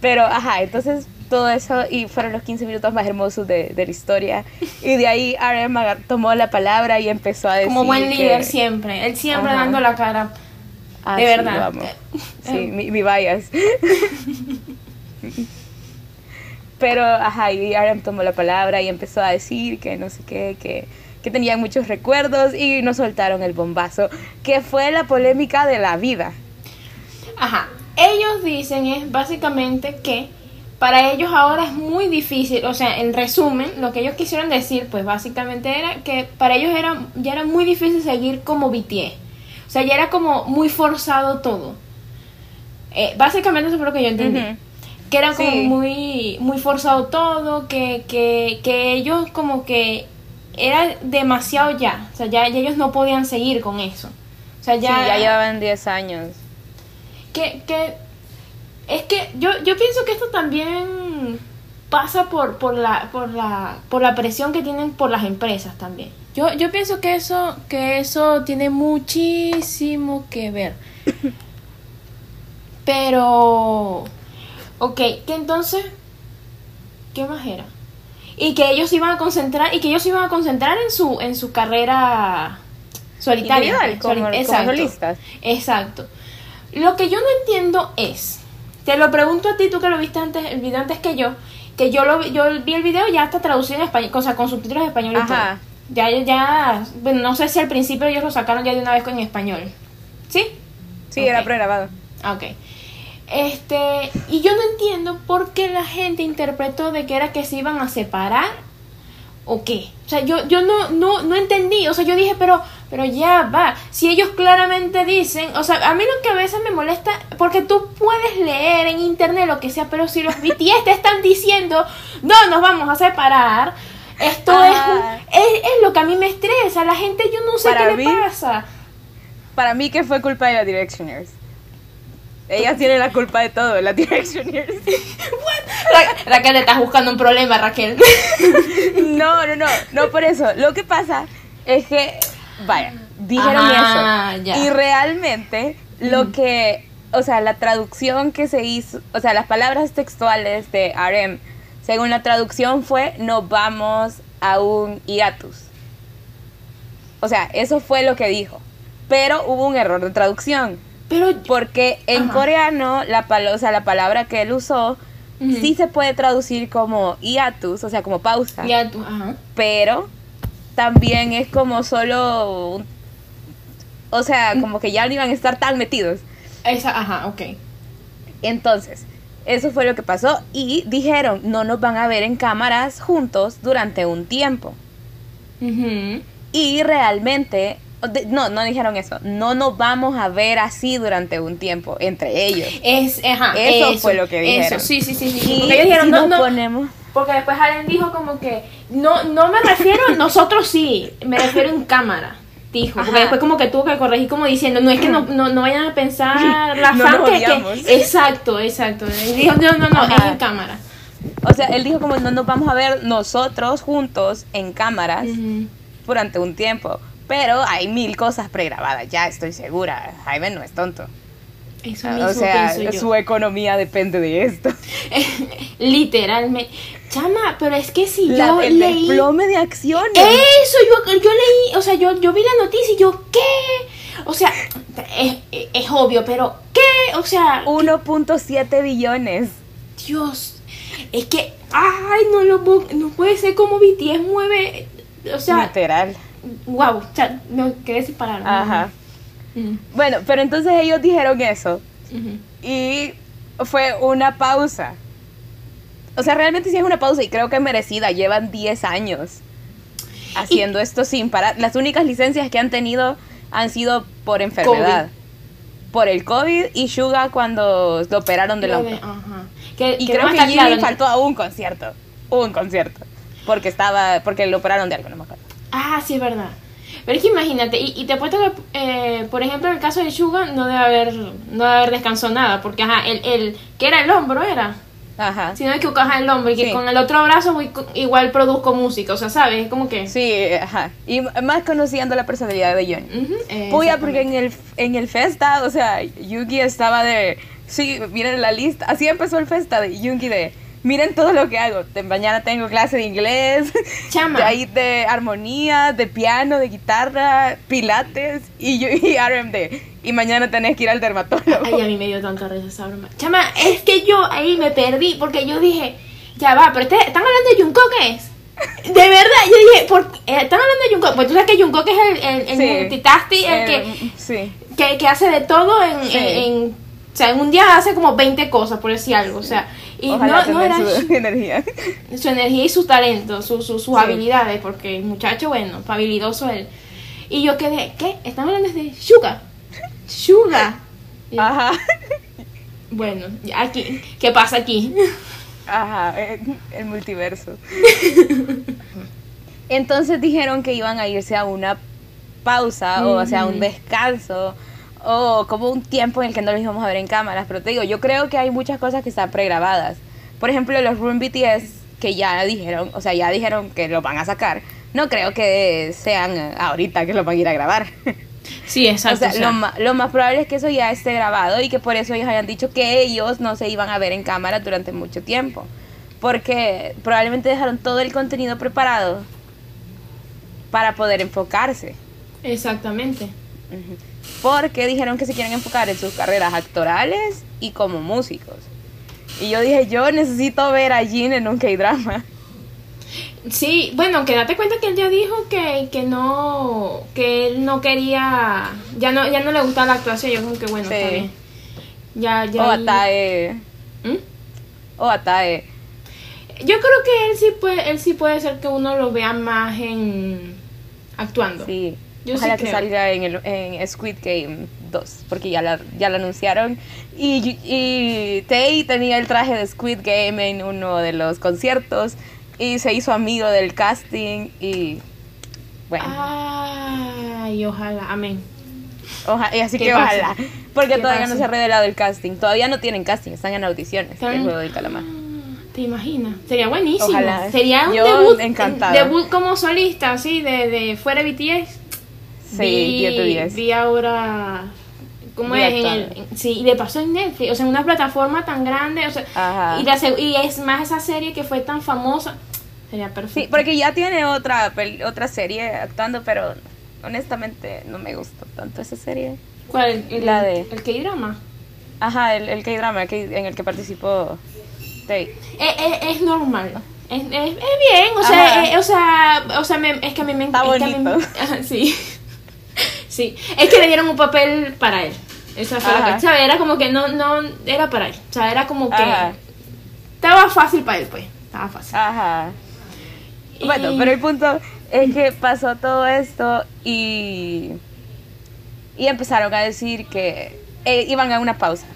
Speaker 2: Pero, ajá, entonces todo eso y fueron los 15 minutos más hermosos de, de la historia. Y de ahí RM tomó la palabra y empezó a decir.
Speaker 1: Como buen líder siempre, él siempre dando la cara. Ah, de verdad.
Speaker 2: Sí, mi, mi bias. Pero, ajá, y RM tomó la palabra y empezó a decir que no sé qué, que, que tenían muchos recuerdos y nos soltaron el bombazo, que fue la polémica de la vida.
Speaker 1: Ajá, ellos dicen es básicamente que para ellos ahora es muy difícil, o sea, en resumen, lo que ellos quisieron decir, pues básicamente era que para ellos era, ya era muy difícil seguir como BTS. O sea, ya era como muy forzado todo. Eh, básicamente eso fue lo que yo entendí. Que era como muy, muy forzado todo, que, que, que ellos como que era demasiado ya. O sea, ya, ellos no podían seguir con eso. O sea, ya...
Speaker 2: Sí, ya llevaban 10 años.
Speaker 1: Que, que es que yo, yo pienso que esto también pasa por, por, la, por, la, por la presión que tienen por las empresas también. Yo, yo pienso que eso, que eso tiene muchísimo que ver. Pero, ok, que entonces, ¿qué más era? Y que ellos iban a concentrar, y que ellos iban a concentrar en su, en su carrera solitaria.
Speaker 2: como,
Speaker 1: exacto, exacto. Lo que yo no entiendo es, te lo pregunto a ti, tú que lo viste antes, el video antes que yo, que yo lo yo vi el video ya está traducido en español, o sea, con subtítulos en español y todo. Ya, ya, bueno, no sé si al principio ellos lo sacaron ya de una vez en español. ¿Sí?
Speaker 2: Sí, era pregrabado.
Speaker 1: Ok. Este, y yo no entiendo por qué la gente interpretó de que era que se iban a separar o qué. O sea, yo, yo no, no, no entendí. O sea, yo dije, pero, pero ya va. Si ellos claramente dicen, o sea, a mí lo que a veces me molesta, porque tú puedes leer en internet lo que sea, pero si los BTS te están diciendo, no, nos vamos a separar. Esto es, ah. es, es, lo que a mí me estresa. La gente, yo no sé qué le pasa.
Speaker 2: Para mí que fue culpa de la Directioners. Ella tiene la culpa de todo, la Directioners.
Speaker 1: Ra Raquel, te estás buscando un problema, Raquel.
Speaker 2: no, no, no, no por eso. Lo que pasa es que, vaya, dijeron eso. Y realmente lo que, o sea, la traducción que se hizo, o sea, las palabras textuales de RM, según la traducción fue, nos vamos a un hiatus. O sea, eso fue lo que dijo. Pero hubo un error de traducción. Pero, porque en coreano, la, o sea, la palabra que él usó sí se puede traducir como hiatus, o sea, como pausa.
Speaker 1: Hiatus, ajá.
Speaker 2: Pero también es como solo o sea, mm. como que ya no iban a estar tan metidos.
Speaker 1: Esa, ajá, ok.
Speaker 2: Entonces, eso fue lo que pasó y dijeron, no nos van a ver en cámaras juntos durante un tiempo. Y realmente, no, no dijeron eso, no nos vamos a ver así durante un tiempo entre ellos.
Speaker 1: Es, ajá,
Speaker 2: eso, fue lo que dijeron.
Speaker 1: Eso, sí, sí, sí, sí. Porque ellos dijeron, no, no, ponemos... Porque después Allen dijo como que, no, no me refiero, nosotros sí, me refiero en cámara dijo. Porque después como que tuvo que corregir como diciendo, no es que no, no, vayan a pensar la no que, Exacto, exacto. dijo, no, no, no, es en cámara.
Speaker 2: O sea, él dijo como no nos vamos a ver nosotros juntos en cámaras durante un tiempo. Pero hay mil cosas pregrabadas, ya estoy segura. Jaime no es tonto.
Speaker 1: Eso mismo o sea,
Speaker 2: su economía depende de esto.
Speaker 1: Literalmente. Chama, pero es que si yo
Speaker 2: el leí... desplome de acciones.
Speaker 1: Eso, yo, yo leí, o sea, yo, yo vi la noticia y yo, ¿qué? O sea, es, es obvio, pero ¿qué? O sea...
Speaker 2: 1.7 billones.
Speaker 1: Dios, es que, ay, no lo no puede ser como BTS mueve, o sea...
Speaker 2: Literal.
Speaker 1: Wow, sea, me quedé sin palabras.
Speaker 2: Ajá. Bueno, pero entonces ellos dijeron eso. Y fue una pausa. O sea, realmente sí es una pausa y creo que merecida. Llevan 10 años haciendo esto sin parar. Las únicas licencias que han tenido han sido por enfermedad. Por el COVID y Suga cuando lo operaron de la... y creo que Jimmy faltó a un concierto. Un concierto. Porque estaba, porque lo operaron de algo, no me acuerdo.
Speaker 1: Ah, sí, es verdad. Pero es que imagínate, y, te puesto que, eh, por ejemplo, en el caso de Suga no debe haber, no debe haber descansado nada, porque ajá, el, el, que era el hombro era. Ajá. Si no es que ajá, el hombro, y que con el otro brazo igual produzco música, o sea, ¿sabes? Es como que...
Speaker 2: Sí, ajá. Y más conociendo la personalidad de Johnny. Uh porque en el, en el Festa, o sea, Yuki estaba de... Sí, miren la lista, así empezó el Festa de Yuki de miren todo lo que hago. De mañana tengo clase de inglés, Chama. de ahí de armonía, de piano, de guitarra, pilates y yo y RMD. Y mañana tenés que ir al dermatólogo.
Speaker 1: Ay, a mí me dio tanta risa esa broma. Chama, es que yo ahí me perdí porque yo dije, ya va, pero este, ¿están hablando de Jungkook es? De verdad, yo dije, ¿por, eh, ¿están hablando de Jungkook? Pues tú sabes que Jungkook es el, el, el el, que, sí. que, que, hace de todo en, en, o sea, en un día hace como 20 cosas, por decir algo. O sea, y no, no era
Speaker 2: su energía.
Speaker 1: Su energía y sus talentos, sus su, habilidades, porque el muchacho, bueno, habilidoso él. Y yo quedé, ¿qué? Están hablando de Suga. Suga.
Speaker 2: Ajá.
Speaker 1: Bueno, aquí, ¿qué pasa aquí?
Speaker 2: Ajá, el multiverso. Entonces dijeron que iban a irse a una pausa o sea, un descanso o como un tiempo en el que no los íbamos a ver en cámaras. Pero te digo, yo creo que hay muchas cosas que están pregrabadas. Por ejemplo, los Room BTS que ya dijeron, o sea, ya dijeron que lo van a sacar. No creo que sean ahorita que lo van a ir a grabar.
Speaker 1: Sí, exacto.
Speaker 2: O sea, Lo, más, probable es que eso ya esté grabado y que por eso ellos hayan dicho que ellos no se iban a ver en cámara durante mucho tiempo. Porque probablemente dejaron todo el contenido preparado para poder enfocarse.
Speaker 1: Exactamente
Speaker 2: porque dijeron que se quieren enfocar en sus carreras actorales y como músicos. Y yo dije, yo necesito ver a Jin en un K-drama.
Speaker 1: Sí, bueno, que date cuenta que él ya dijo que, que no, que él no quería, ya no, ya no le gustaba la actuación, yo creo que bueno, está bien. Ya, ya.
Speaker 2: O Atae. ¿Mm? O Atae.
Speaker 1: Yo creo que él sí puede, él sí puede ser que uno lo vea más en actuando.
Speaker 2: Sí. Ojalá que salga en, el, en Squid Game 2, porque ya la, ya la anunciaron. Y, y Tay tenía el traje de Squid Game en uno de los conciertos y se hizo amigo del casting y bueno.
Speaker 1: Ay, ojalá, amén.
Speaker 2: y así que ojalá, porque todavía no se ha revelado el casting. Todavía no tienen casting, están en audiciones del juego del calamar.
Speaker 1: ¿Te imaginas? Sería buenísimo. Sería un debut, debut como solista, así, de, de fuera BTS.
Speaker 2: Sí, vi, 10
Speaker 1: Vi ahora ¿Cómo es? En el, sí, y de paso en Netflix, o sea, en una plataforma tan grande, o sea, y, la, y es más esa serie que fue tan famosa, sería perfecto.
Speaker 2: Sí, porque ya tiene otra, otra serie actuando, pero honestamente no me gustó tanto esa serie.
Speaker 1: ¿Cuál? El, la de... ¿El K-drama?
Speaker 2: Ajá, el, el K-drama en el que participó
Speaker 1: es, es, normal. Es, es, bien, o sea, eh, o sea, o sea, es que a mí me
Speaker 2: encanta.
Speaker 1: sí. sí, es que le dieron un papel para él. Esa fue la ¿sabes? Era como que no, no, era para él. O sea, era como que estaba fácil para él, pues. Estaba fácil.
Speaker 2: Ajá. Bueno, pero el punto es que pasó todo esto y. Y empezaron a decir que eh, iban a una pausa.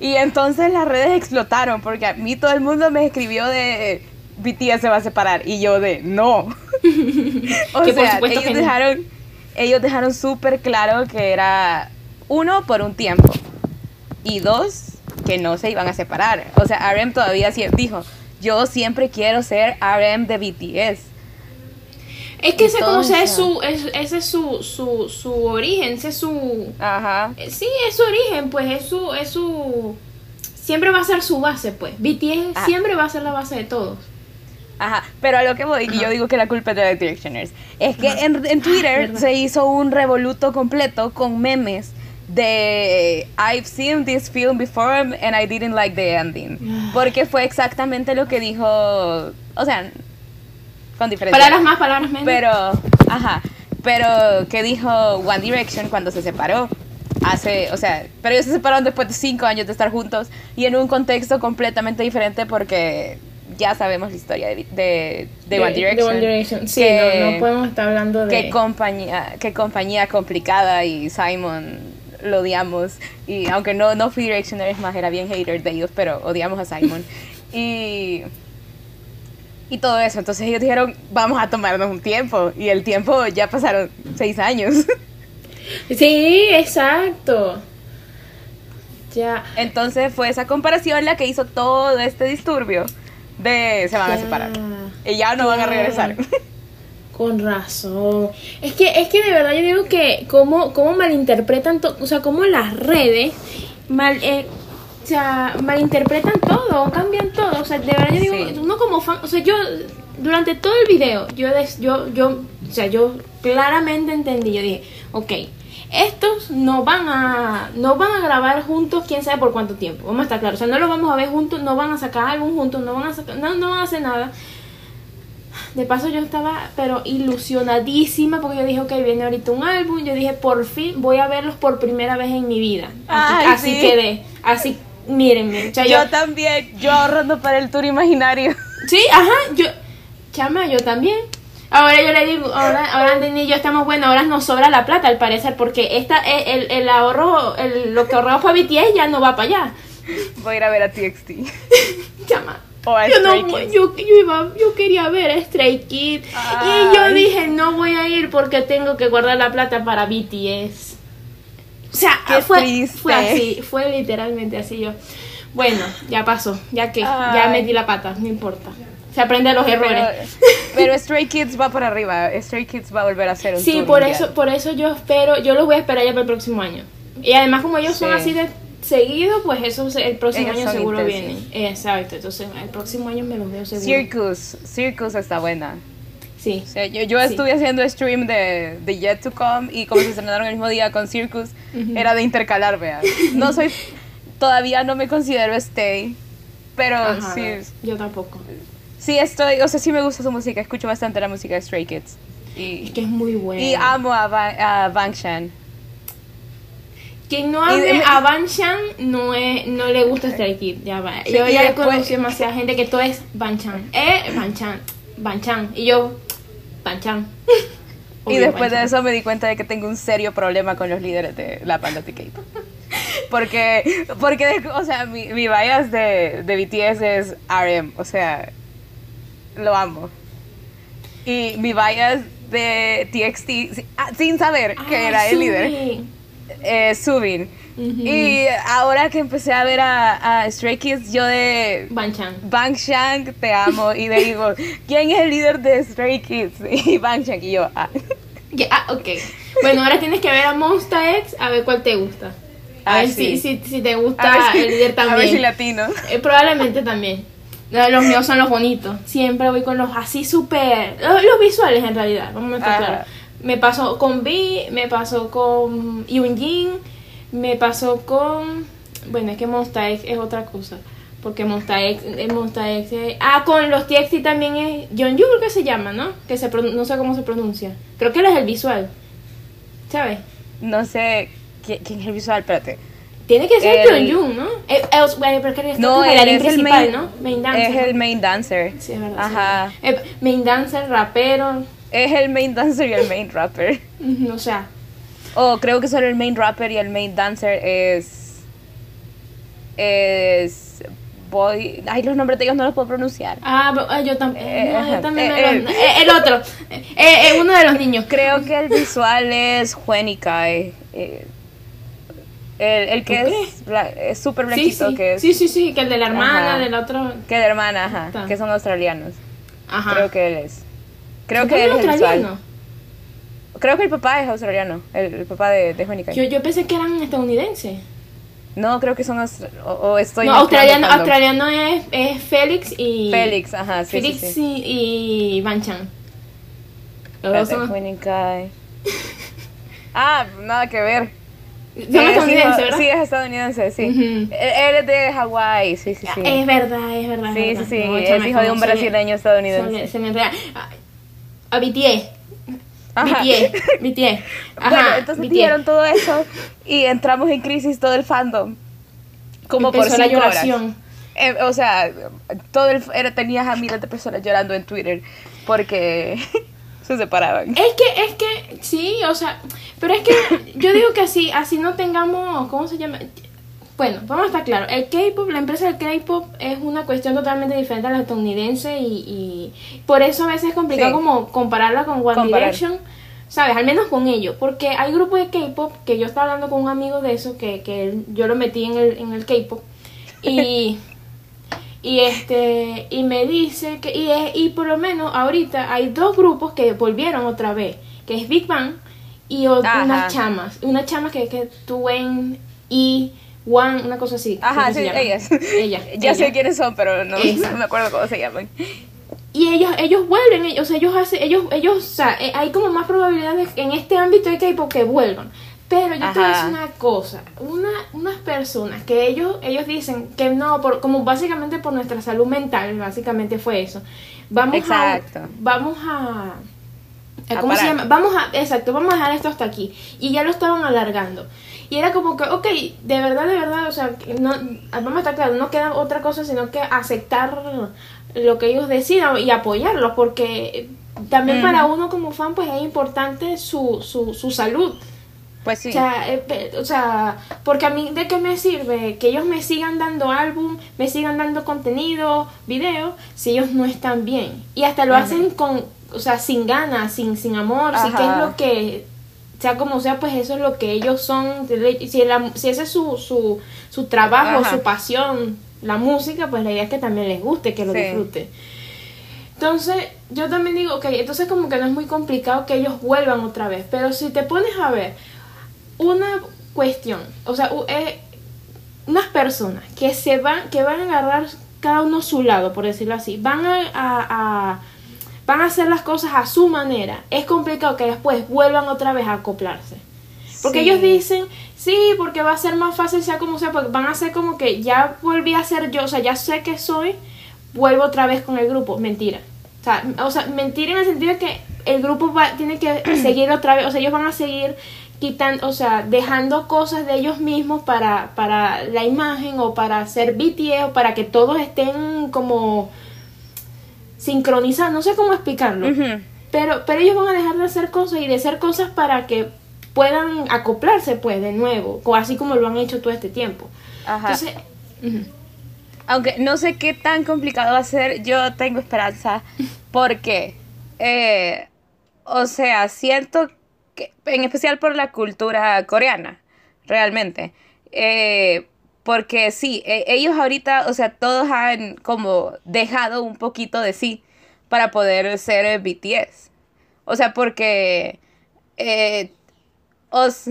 Speaker 2: Y entonces las redes explotaron porque a mí todo el mundo me escribió de BTS se va a separar y yo de no. o sea, ellos dejaron ellos dejaron súper claro que era uno por un tiempo y dos que no se iban a separar. O sea, RM todavía dijo, yo siempre quiero ser RM de BTS.
Speaker 1: Es que ese como sea, es su, ese es su, su, su origen, ese es su...
Speaker 2: Ajá.
Speaker 1: Eh, sí, es su origen, pues es su, es su... Siempre va a ser su base, pues. BTS ah. siempre va a ser la base de todos.
Speaker 2: Ajá, pero a lo que voy, y yo digo que la culpa es de The Directioners, es que en, en, Twitter se hizo un revoluto completo con memes de I've seen this film before and I didn't like the ending. Porque fue exactamente lo que dijo, o sea, con diferencia.
Speaker 1: Palabras más, palabras menos.
Speaker 2: Pero, ajá, pero ¿qué dijo One Direction cuando se separó? Hace, o sea, pero ellos se separaron después de cinco años de estar juntos y en un contexto completamente diferente porque ya sabemos la historia de, de, One Direction.
Speaker 1: Sí, no, podemos estar hablando
Speaker 2: de... Qué compañía, qué compañía complicada y Simon lo odiamos. Y aunque no, no fui Directioner, es más, era bien hater de ellos, pero odiamos a Simon. y y todo eso. Entonces ellos dijeron, vamos a tomarnos un tiempo. Y el tiempo ya pasaron seis años.
Speaker 1: Sí, exacto. Ya.
Speaker 2: Entonces fue esa comparación la que hizo todo este disturbio de se van a separar. Y ya no van a regresar.
Speaker 1: Con razón. Es que, es que de verdad yo digo que cómo, cómo malinterpretan, o sea, cómo las redes mal, eh, o sea, malinterpretan todo, cambian todo. O sea, de verdad yo digo, uno como fan, o sea, yo durante todo el video, yo, yo, yo, o sea, yo claramente entendí, yo dije, ok, estos no van a, no van a grabar juntos, quién sabe por cuánto tiempo, vamos a estar claros, o sea, no lo vamos a ver juntos, no van a sacar álbum juntos, no van a sacar, no, no van a hacer nada. De paso yo estaba pero ilusionadísima porque yo dije, ok, viene ahorita un álbum, yo dije, por fin voy a verlos por primera vez en mi vida. Así, así quedé, así Mírenme.
Speaker 2: yo, también, yo ahorrando para el tour imaginario.
Speaker 1: Sí, ajá, yo, chama, yo también. Ahora yo le digo, ahora, ahora Andy y yo estamos, bueno, ahora nos sobra la plata al parecer, porque esta, el, el ahorro, el, lo que ahorramos para BTS ya no va para allá.
Speaker 2: Voy a ir a ver a TXT.
Speaker 1: Chama. yo, no, yo, yo, iba, yo quería ver a Stray Kids y yo dije no voy a ir porque tengo que guardar la plata para BTS. O sea, fue, fue así, fue literalmente así yo. Bueno, ya pasó, ya que, ya metí la pata, no importa. Se aprende los errores.
Speaker 2: Pero, Stray Kids va por arriba, Stray Kids va a volver a ser un
Speaker 1: Sí, por eso, por eso yo espero, yo los voy a esperar ya para el próximo año. Y además como ellos son así de seguido, pues eso el próximo año seguro viene. Exacto, entonces el próximo año me los veo seguro.
Speaker 2: Circus, Circus está buena.
Speaker 1: Sí.
Speaker 2: yo, yo estuve haciendo stream de, de, Yet to Come y como se estrenaron el mismo día con Circus, era de intercalar, vea. No soy, todavía no me considero stay, pero sí.
Speaker 1: Yo tampoco.
Speaker 2: Sí estoy, o sea, sí me gusta su música, escucho bastante la música de Stray Kids.
Speaker 1: Y, es que es muy buena.
Speaker 2: Y amo a, a Bang Chan.
Speaker 1: Quien no ame a Bang Chan no, es, no le gusta Stray Kids, ya va. Yo ya he conocido demasiada gente que todo es Bang Chan. Eh, Bang Chan. Bang Chan. Y yo, Panchan.
Speaker 2: y después de eso me di cuenta de que tengo un serio problema con los líderes de la banda de K-pop. Porque, porque, o sea, mi, mi bias de, de BTS es RM, o sea, lo amo. Y mi bias de TXT, ah, sin saber que ah, era el líder, eh, Subin. Y ahora que empecé a ver a, Stray Kids, yo de
Speaker 1: Bang Chan.
Speaker 2: Bang Chan, te amo. Y le digo, ¿quién es el líder de Stray Kids? Y Bang Chan, y yo, ah.
Speaker 1: ah, ok. Bueno, ahora tienes que ver a Monsta X a ver cuál te gusta. A ver si, si, te gusta el líder también. A ver
Speaker 2: si latino.
Speaker 1: Eh, probablemente también. Los míos son los bonitos. Siempre voy con los así súper. Los, visuales en realidad. Vamos a estar claro. Me pasó con B, me pasó con Yunjin, me pasó con. Bueno, es que Monsta X es otra cosa. Porque Monsta X, eh, Monsta X Ah, con los TXT también es. John creo que se llama, ¿no? Que se no sé cómo se pronuncia. Creo que él es el visual. ¿Sabes?
Speaker 2: No sé quién es el visual, espérate.
Speaker 1: Tiene que ser el... John ¿no? El, el, no, es el main, ¿no?
Speaker 2: Main dancer. Es el main dancer.
Speaker 1: Sí, es verdad. Ajá. main dancer, rapero.
Speaker 2: Es el main dancer y el main rapper.
Speaker 1: o sea.
Speaker 2: Oh, creo que solo el main rapper y el main dancer es. Es. Boy. Ay, los nombres de ellos no los puedo pronunciar.
Speaker 1: Ah, ah yo, también eh, yo también. Eh, eh, el otro. uno de los niños.
Speaker 2: Creo que el visual es Juenikai. El, el que es, es súper blanquito.
Speaker 1: Sí, sí.
Speaker 2: Que es,
Speaker 1: sí, sí, sí, que el de la hermana, del otro.
Speaker 2: Que de la hermana, ajá. Que son australianos. Ajá. Creo que él es. Creo que él es australiano. Creo que el papá es australiano, el, papá de, de Juanica.
Speaker 1: Yo, yo pensé que eran estadounidenses.
Speaker 2: No, creo que son o, estoy
Speaker 1: No, australiano, australiano es, es Félix y
Speaker 2: Félix, ajá,
Speaker 1: sí, Félix
Speaker 2: sí, sí.
Speaker 1: Y, y Van Chan. Los son...
Speaker 2: ah, nada que ver.
Speaker 1: Son estadounidenses,
Speaker 2: ¿verdad? Sí, es estadounidense, sí. él, es de Hawái, sí, sí, sí.
Speaker 1: Es verdad, es verdad.
Speaker 2: Sí, sí, sí. es hijo de un brasileño estadounidense.
Speaker 1: Se me, enreda. A BTS. BTS, BTS.
Speaker 2: Ajá, bueno, entonces dijeron todo eso y entramos en crisis todo el fandom. Como por cinco la lloración. Eh, o sea, todo el, era, tenías a miles de personas llorando en Twitter porque se separaban.
Speaker 1: Es que, es que, sí, o sea, pero es que yo digo que así, así no tengamos, ¿cómo se llama? Bueno, vamos a estar claros, el K-pop, la empresa del K-pop es una cuestión totalmente diferente a la estadounidense y, por eso a veces es complicado como compararla con One Direction, ¿sabes? Al menos con ellos, porque hay grupos de K-pop que yo estaba hablando con un amigo de eso, que, que yo lo metí en el, en el K-pop y... Y este y me dice que y, y por lo menos ahorita hay dos grupos que volvieron otra vez, que es Big Bang y unas chamas, unas chamas que que Tuen y One, una cosa así.
Speaker 2: Ajá, sí, ellas. Ellas. ya sé quiénes son, pero no, me acuerdo cómo se llaman.
Speaker 1: Y ellos, ellos vuelven, o sea, ellos hacen, ellos, ellos, o sea, eh, hay como más probabilidades en este ámbito de K-pop que vuelvan. Pero yo te voy a decir una cosa, una, unas personas que ellos, ellos dicen que no, por, como básicamente por nuestra salud mental, básicamente fue eso. Vamos
Speaker 2: Exacto.
Speaker 1: a, vamos a, ¿cómo se llama? Vamos a, exacto, vamos a dejar esto hasta aquí. Y ya lo estaban alargando. Y era como que, ok, de verdad, de verdad, o sea, no, vamos a estar claros, no queda otra cosa sino que aceptar lo que ellos decidan y apoyarlos, porque también para uno como fan, pues es importante su, su, su salud.
Speaker 2: Pues sí.
Speaker 1: O sea, eh, o sea, porque a mí, ¿de qué me sirve que ellos me sigan dando álbum, me sigan dando contenido, video, si ellos no están bien? Y hasta lo hacen con, o sea, sin ganas, sin, sin amor, si que es lo que, sea como sea, pues eso es lo que ellos son. Si, si ese es su, su, su trabajo, su pasión, la música, pues la idea es que también les guste, que lo disfruten. Entonces, yo también digo, ok, entonces como que no es muy complicado que ellos vuelvan otra vez, pero si te pones a ver, una cuestión, o sea, eh, unas personas que se van, que van a agarrar cada uno su lado, por decirlo así, van a, van a hacer las cosas a su manera, es complicado que después vuelvan otra vez a acoplarse. Porque ellos dicen, sí, porque va a ser más fácil, sea como sea, porque van a ser como que ya volví a ser yo, o sea, ya sé que soy, vuelvo otra vez con el grupo. Mentira. O sea, o sea mentira en el sentido de que el grupo va, tiene que seguir otra vez, o sea, ellos van a seguir quitan, o sea, dejando cosas de ellos mismos para, para la imagen o para hacer BTS o para que todos estén como sincronizados, no sé cómo explicarlo. Pero, pero ellos van a dejar de hacer cosas y de hacer cosas para que puedan acoplarse pues de nuevo, así como lo han hecho todo este tiempo. Ajá. Entonces,
Speaker 2: aunque no sé qué tan complicado va a ser, yo tengo esperanza porque, eh, o sea, siento en especial por la cultura coreana, realmente. Eh, porque sí, e, ellos ahorita, o sea, todos han como dejado un poquito de sí para poder ser BTS. O sea, porque... Eh, os,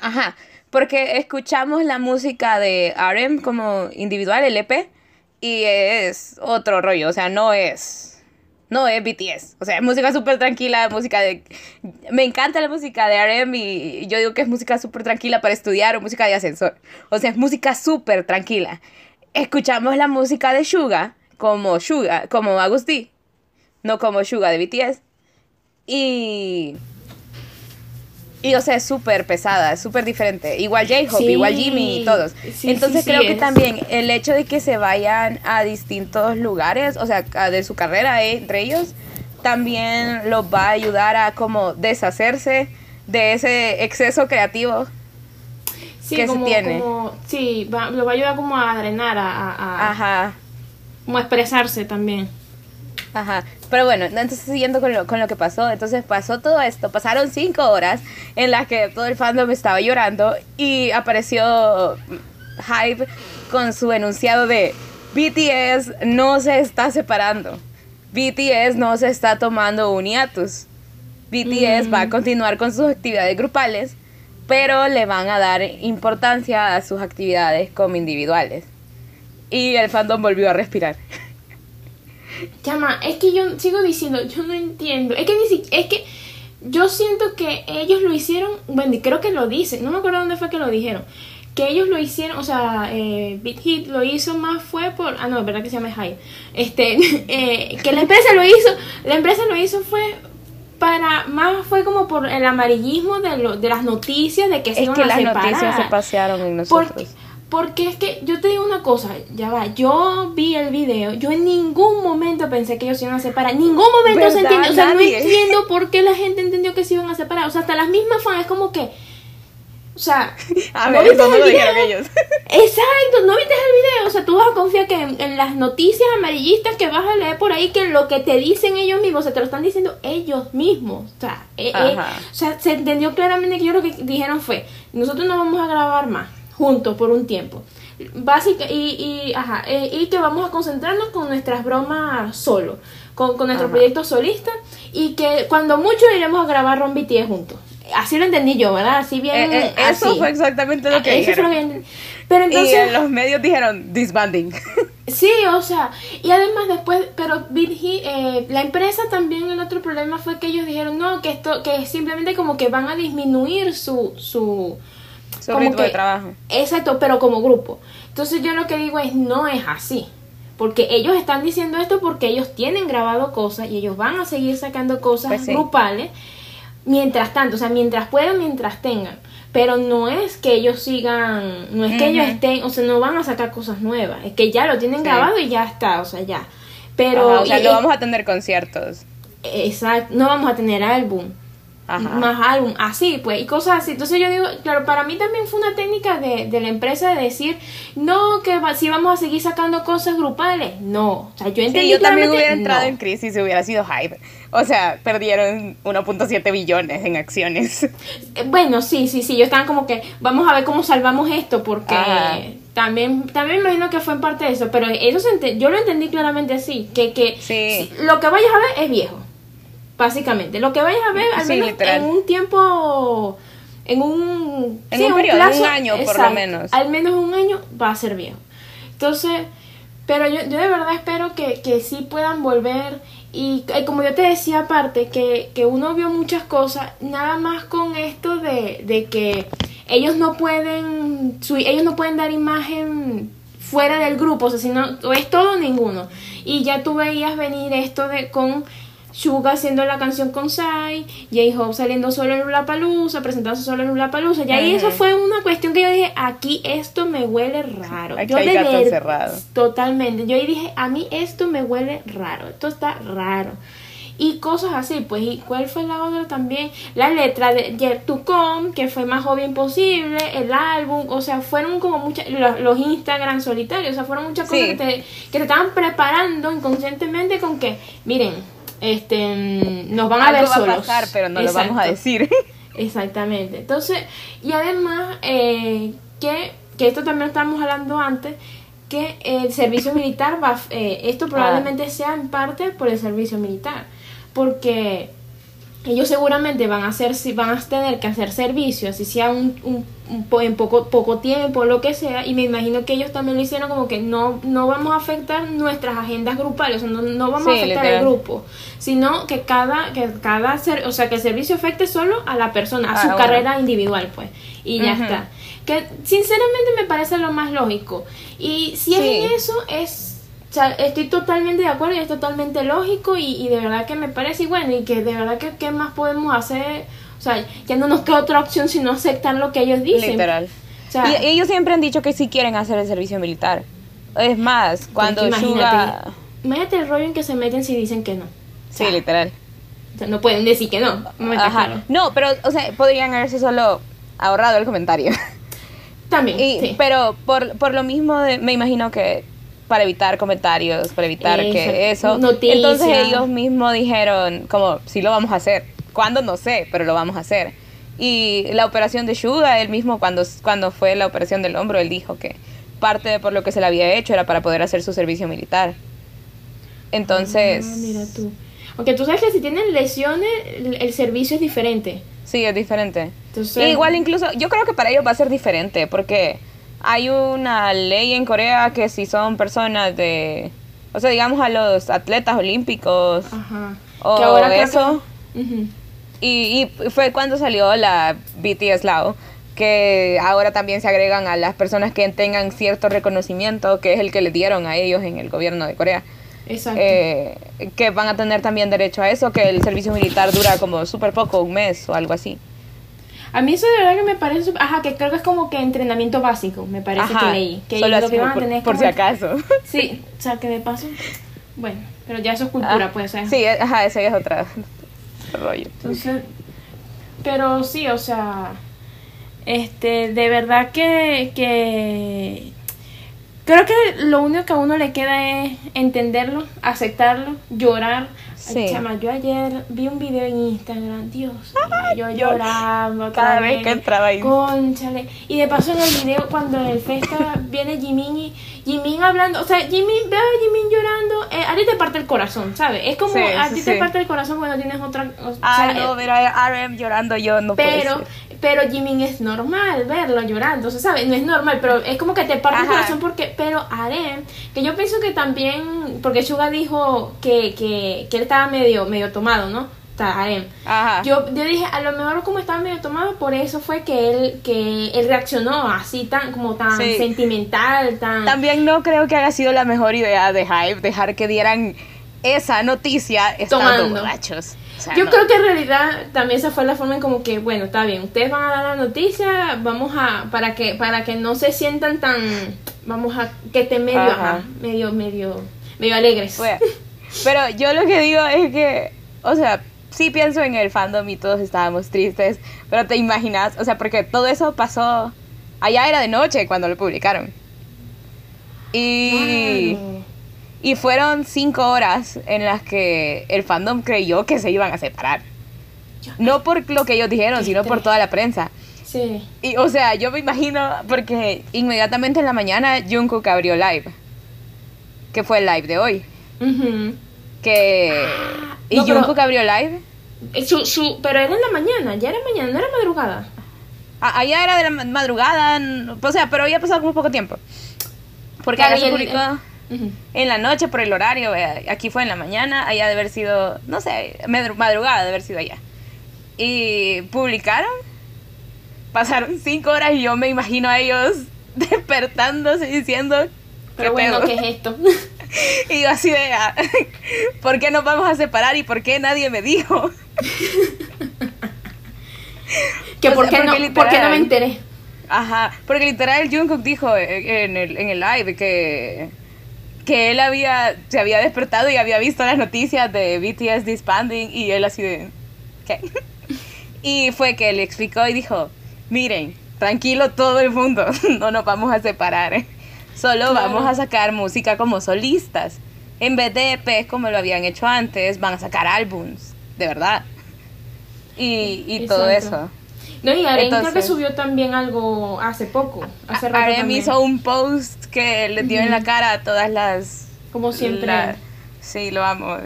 Speaker 2: ajá, porque escuchamos la música de RM como individual, el EP, y es otro rollo, o sea, no es no es BTS. O sea, es música súper tranquila, música de... Me encanta la música de RM y yo digo que es música súper tranquila para estudiar o música de ascensor. O sea, es música súper tranquila. Escuchamos la música de Suga como Suga, como Agustí, no como Suga de BTS. Y... Y o sea, es súper pesada, es súper diferente. Igual J-Hope, igual Jimmy y todos. Entonces creo que también el hecho de que se vayan a distintos lugares, o sea, de su carrera eh, entre ellos, también los va a ayudar a como deshacerse de ese exceso creativo que se tiene.
Speaker 1: sí, va, lo va a ayudar como a drenar, a, a, Ajá. como a expresarse también.
Speaker 2: Ajá. Pero bueno, entonces siguiendo con lo, con lo que pasó, entonces pasó todo esto, pasaron cinco horas en las que todo el fandom estaba llorando y apareció Hype con su enunciado de BTS no se está separando, BTS no se está tomando un hiatus, BTS va a mm. continuar con sus actividades grupales, pero le van a dar importancia a sus actividades como individuales. Y el fandom volvió a respirar.
Speaker 1: Chama, es que yo sigo diciendo, yo no entiendo. Es que ni es que yo siento que ellos lo hicieron, bueno, creo que lo dicen, no me acuerdo dónde fue que lo dijeron. Que ellos lo hicieron, o sea, eh, Beat Hit lo hizo más fue por, ah no, es verdad que se llama Hype. Este, eh, que la empresa lo hizo, la empresa lo hizo fue para más fue como por el amarillismo de, lo, de las noticias de que se iban que las noticias
Speaker 2: se pasearon en nosotros.
Speaker 1: Porque es que yo te digo una cosa, ya va, yo vi el video, yo en ningún momento pensé que ellos se iban a separar, ningún momento se entiende, o sea, no entiendo por qué la gente entendió que se iban a separar, o sea, hasta las mismas fans es como que, o sea,
Speaker 2: a ver, ¿no eso no lo dijeron ellos.
Speaker 1: Exacto, no viste el video, o sea, tú vas a confiar que en, las noticias amarillistas que vas a leer por ahí, que lo que te dicen ellos mismos, se te lo están diciendo ellos mismos, o sea, eh, eh, o sea, se entendió claramente que yo lo que dijeron fue, nosotros no vamos a grabar más juntos por un tiempo. Básica, y, y, ajá, eh, y que vamos a concentrarnos con nuestras bromas solo, con, con nuestro proyecto solista y que cuando mucho iremos a grabar Ron BTS juntos. Así lo entendí yo, ¿verdad? Así bien.
Speaker 2: Eh, eh, eso fue exactamente lo que eso dijeron. Pero entonces, y en los medios dijeron disbanding.
Speaker 1: Sí, o sea, y además después, pero eh, la empresa también el otro problema fue que ellos dijeron no, que esto, que simplemente como que van a disminuir su, su,
Speaker 2: su ritmo de trabajo.
Speaker 1: Exacto, pero como grupo. Entonces yo lo que digo es, no es así. Porque ellos están diciendo esto porque ellos tienen grabado cosas y ellos van a seguir sacando cosas pues grupales mientras tanto, o sea, mientras puedan, mientras tengan. Pero no es que ellos sigan, no es que ellos estén, o sea, no van a sacar cosas nuevas, es que ya lo tienen grabado y ya está, o sea, ya. Pero...
Speaker 2: o sea, no vamos a tener conciertos.
Speaker 1: Exacto, no vamos a tener álbum más álbum, así pues, y cosas así. Entonces yo digo, claro, para mí también fue una técnica de, de la empresa de decir, no, que si vamos a seguir sacando cosas grupales, no. O sea, yo entendí
Speaker 2: yo también hubiera entrado en crisis si hubiera sido hype. O sea, perdieron 1.7 billones en acciones.
Speaker 1: Eh, bueno, sí, sí, sí, yo estaba como que, vamos a ver cómo salvamos esto, porque... También, también me imagino que fue en parte de eso, pero eso yo lo entendí claramente así, que, que lo que vayas a ver es viejo. Básicamente, lo que vayas a ver al menos en un tiempo, en un,
Speaker 2: en un periodo, un año por lo menos.
Speaker 1: Al menos un año va a ser viejo. Entonces, pero yo, yo de verdad espero que, que sí puedan volver y, como yo te decía aparte, que, que uno vio muchas cosas, nada más con esto de, de que ellos no pueden, ellos no pueden dar imagen fuera del grupo, o sea, si no, es todo ninguno. Y ya tú veías venir esto de con Suga haciendo la canción con Sai, J-Hope saliendo solo en Palusa, presentándose solo en Palusa. Y ahí eso fue una cuestión que yo dije, aquí esto me huele raro.
Speaker 2: Aquí yo hay gato encerrado.
Speaker 1: Totalmente. Yo ahí dije, a mí esto me huele raro, esto está raro. Y cosas así, pues, ¿y cuál fue la otra también? La letra de Yet to Come, que fue más joven posible, el álbum, o sea, fueron como muchas, los, Instagram solitarios, o sea, fueron muchas cosas que te, que te estaban preparando inconscientemente con que, miren, este, nos van a ver va solos.
Speaker 2: a pasar, pero no lo vamos a decir.
Speaker 1: Exactamente. Entonces, y además, eh, que, que esto también lo estábamos hablando antes, que el servicio militar va, eh, esto probablemente sea en parte por el servicio militar, porque ellos seguramente van a hacer van a tener que hacer servicios así sea un, un, en poco poco tiempo lo que sea y me imagino que ellos también lo hicieron como que no no vamos a afectar nuestras agendas grupales o no, no vamos a afectar el grupo sino que cada que cada ser, o sea que el servicio afecte solo a la persona a su carrera individual pues y ya está. Que sinceramente me parece lo más lógico. Y si es en eso es o sea, estoy totalmente de acuerdo y es totalmente lógico y, de verdad que me parece y bueno y que de verdad que qué más podemos hacer o sea ya no nos queda otra opción sino aceptar lo que ellos dicen.
Speaker 2: Literal. Y ellos siempre han dicho que sí quieren hacer el servicio militar. Es más cuando
Speaker 1: imagínate, imagínate el rollo en que se meten si dicen que no.
Speaker 2: Sí literal.
Speaker 1: o sea, no pueden decir que no
Speaker 2: Ajá. no pero o sea podrían haberse solo ahorrado el comentario.
Speaker 1: También sí.
Speaker 2: pero por, por lo mismo de, me imagino que para evitar comentarios, para evitar que eso. Entonces ellos mismos dijeron, como, sí lo vamos a hacer. ¿Cuándo? No sé, pero lo vamos a hacer. Y la operación de Suga, él mismo cuando, cuando fue la operación del hombro, él dijo que parte de por lo que se le había hecho era para poder hacer su servicio militar. Entonces...
Speaker 1: Ah, mira tú. Aunque tú sabes que si tienen lesiones, el, servicio es diferente.
Speaker 2: Sí, es diferente. igual incluso, yo creo que para ellos va a ser diferente, porque hay una ley en Corea que si son personas de, o sea, digamos a los atletas olímpicos Ajá. o que ahora eso. y, y, fue cuando salió la BTS Law, que ahora también se agregan a las personas que tengan cierto reconocimiento, que es el que le dieron a ellos en el gobierno de Corea. Exacto. Eh, que van a tener también derecho a eso, que el servicio militar dura como súper poco, un mes o algo así.
Speaker 1: A mí eso de verdad que me parece, ajá, que creo que es como que entrenamiento básico, me parece que leí. Que
Speaker 2: Solo lo que van a tener por, si acaso.
Speaker 1: Sí, o sea, que de paso, bueno, pero ya eso es cultura, pues. ser.
Speaker 2: Sí, ajá, ese es otro rollo.
Speaker 1: Entonces, pero sí, o sea, este, de verdad que, que creo que lo único que a uno le queda es entenderlo, aceptarlo, llorar, Sí. chama, yo ayer vi un video en Instagram, Dios, yo llorando
Speaker 2: cada vez que entraba ahí.
Speaker 1: Conchale. Y de paso en el video cuando en el festa viene Jimin y Jimin hablando, o sea, Jimin, ve a Jimin llorando, eh, a ti te parte el corazón, ¿sabes? Es como a ti te parte el corazón cuando tienes otra...
Speaker 2: O ah, no, ver a RM llorando yo no
Speaker 1: Pero, pero Jimin es normal verlo llorando, o sea, ¿sabes? No es normal, pero es como que te parte el corazón porque, pero RM, que yo pienso que también, porque Suga dijo que, que, que él estaba medio, medio tomado, ¿no? Ajá. Yo, yo dije, a lo mejor como estaba medio tomado, por eso fue que él, que él reaccionó así tan, como tan sentimental, tan...
Speaker 2: También no creo que haya sido la mejor idea de Hype dejar que dieran esa noticia estando Tomando. borrachos.
Speaker 1: yo creo que en realidad también esa fue la forma en como que, bueno, está bien, ustedes van a dar la noticia, vamos a, para que, para que no se sientan tan, vamos a, que estén medio, medio, medio, medio alegres.
Speaker 2: Pero yo lo que digo es que, o sea, sí pienso en el fandom y todos estábamos tristes, pero te imaginas, o sea, porque todo eso pasó, allá era de noche cuando lo publicaron. Y, y fueron cinco horas en las que el fandom creyó que se iban a separar. No por lo que ellos dijeron, sino por toda la prensa.
Speaker 1: Sí.
Speaker 2: Y, o sea, yo me imagino, porque inmediatamente en la mañana Jungkook abrió live, que fue el live de hoy. Que. ¿Y no, Jungkook abrió live?
Speaker 1: Eh, su, su, pero era en la mañana, ya era mañana, no era madrugada.
Speaker 2: Ah, allá era de la madrugada, o sea, pero había pasado como poco tiempo. Porque allá se publicó en la noche por el horario, eh, aquí fue en la mañana, allá de haber sido, no sé, madrugada de haber sido allá. Y publicaron, pasaron cinco horas y yo me imagino a ellos despertándose diciendo...
Speaker 1: Pero bueno, ¿qué es esto?
Speaker 2: Y yo así de, ah, ¿por qué nos vamos a separar y por qué nadie me dijo?
Speaker 1: que por, qué no, no me enteré.
Speaker 2: Ajá, porque literal Jungkook dijo en el, en el live que, que él había, se había despertado y había visto las noticias de BTS disbanding y él así de, ¿qué? Y fue que le explicó y dijo, miren, tranquilo todo el mundo, no nos vamos a separar. Solo vamos a sacar música como solistas. En vez de EPs como lo habían hecho antes, van a sacar álbums, de verdad. Y, y todo eso.
Speaker 1: No, y Arem creo que subió también algo hace poco. Hace
Speaker 2: Arem hizo un post que le dio en la cara a todas las.
Speaker 1: Como siempre.
Speaker 2: sí, lo amo.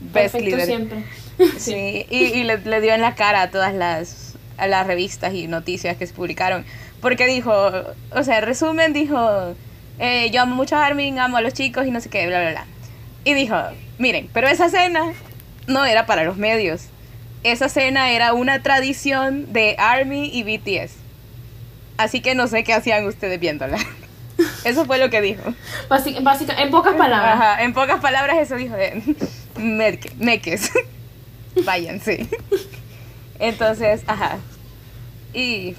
Speaker 2: Best
Speaker 1: Perfecto siempre.
Speaker 2: Sí, y, le, dio en la cara a todas las, a las revistas y noticias que se publicaron. Porque dijo, o sea, resumen, dijo, eh, yo amo mucho a Armin, amo a los chicos y no sé qué, bla, bla, bla. Y dijo, miren, pero esa cena no era para los medios. Esa cena era una tradición de Army y BTS. Así que no sé qué hacían ustedes viéndola. Eso fue lo que dijo.
Speaker 1: Básica, en pocas palabras.
Speaker 2: Ajá, en pocas palabras eso dijo de meques. Váyanse. Entonces, ajá. Y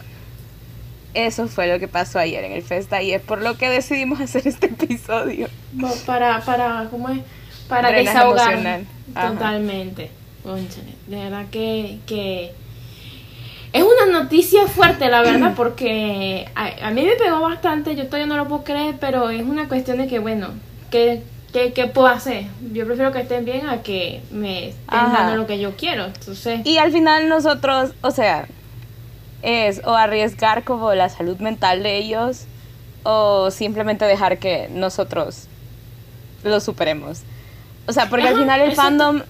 Speaker 2: eso fue lo que pasó ayer en el Festa y es por lo que decidimos hacer este episodio.
Speaker 1: Para, para, ¿cómo es? Para desahogar. Totalmente. de verdad que, que es una noticia fuerte, la verdad, porque a, mí me pegó bastante, yo todavía no lo puedo creer, pero es una cuestión de que, bueno, ¿qué, qué, puedo hacer? Yo prefiero que estén bien a que me estén dando lo que yo quiero. Entonces...
Speaker 2: Y al final nosotros, o sea, es o arriesgar como la salud mental de ellos o simplemente dejar que nosotros lo superemos. O sea, porque al final el fandom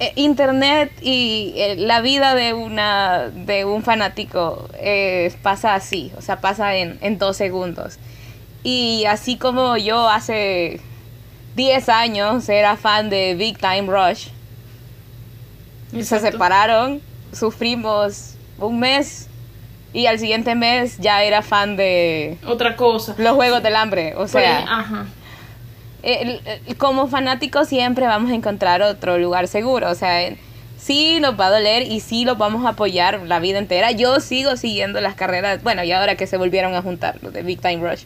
Speaker 2: eh, internet y eh, la vida de una de un fanático eh, pasa así, o sea, pasa en, en dos segundos. Y así como yo hace 10 años era fan de Big Time Rush, se separaron, sufrimos un mes y al siguiente mes ya era fan de
Speaker 1: otra cosa.
Speaker 2: Los Juegos del Hambre, o sea, ajá como fanáticos siempre vamos a encontrar otro lugar seguro, o sea, sí nos va a doler y sí los vamos a apoyar la vida entera. Yo sigo siguiendo las carreras, bueno, y ahora que se volvieron a juntar los de Big Time Rush,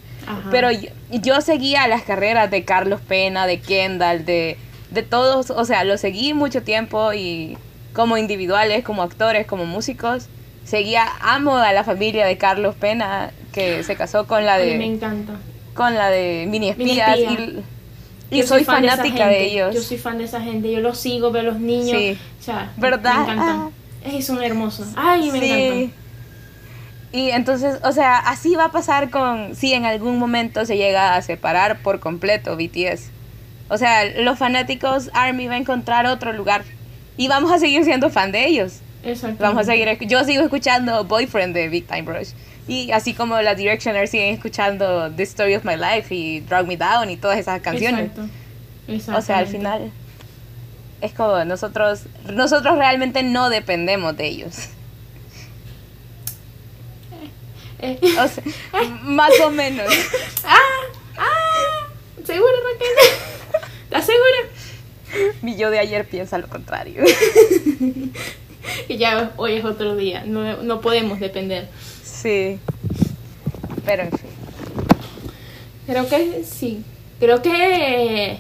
Speaker 2: pero yo, seguía las carreras de Carlos Pena, de Kendall, de, de todos, o sea, lo seguí mucho tiempo y como individuales, como actores, como músicos. Seguía, amo a la familia de Carlos Pena, que se casó con la de...
Speaker 1: me encanta.
Speaker 2: Con la de Mini Espías. Y, y soy, fanática de, ellos.
Speaker 1: Yo soy fan de esa gente, yo los sigo, veo a los niños. Sí. O sea, ¿verdad? Me encantan. Ah. Es un hermoso. Ay, me sí.
Speaker 2: Y entonces, o sea, así va a pasar con si en algún momento se llega a separar por completo BTS. O sea, los fanáticos Army va a encontrar otro lugar y vamos a seguir siendo fan de ellos. Vamos a seguir, yo sigo escuchando Boyfriend de Big Time Rush. Y así como la Directioners siguen escuchando The Story of My Life y Drag Me Down y todas esas canciones. Exacto. O sea, al final es como nosotros nosotros realmente no dependemos de ellos. Eh, eh. O sea, más o menos.
Speaker 1: ah, ah, ¿segura Raquel? ¿Estás segura?
Speaker 2: Mi yo de ayer piensa lo contrario.
Speaker 1: y ya hoy es otro día, no, no podemos depender.
Speaker 2: Sí. Pero en fin.
Speaker 1: Creo que sí. Creo que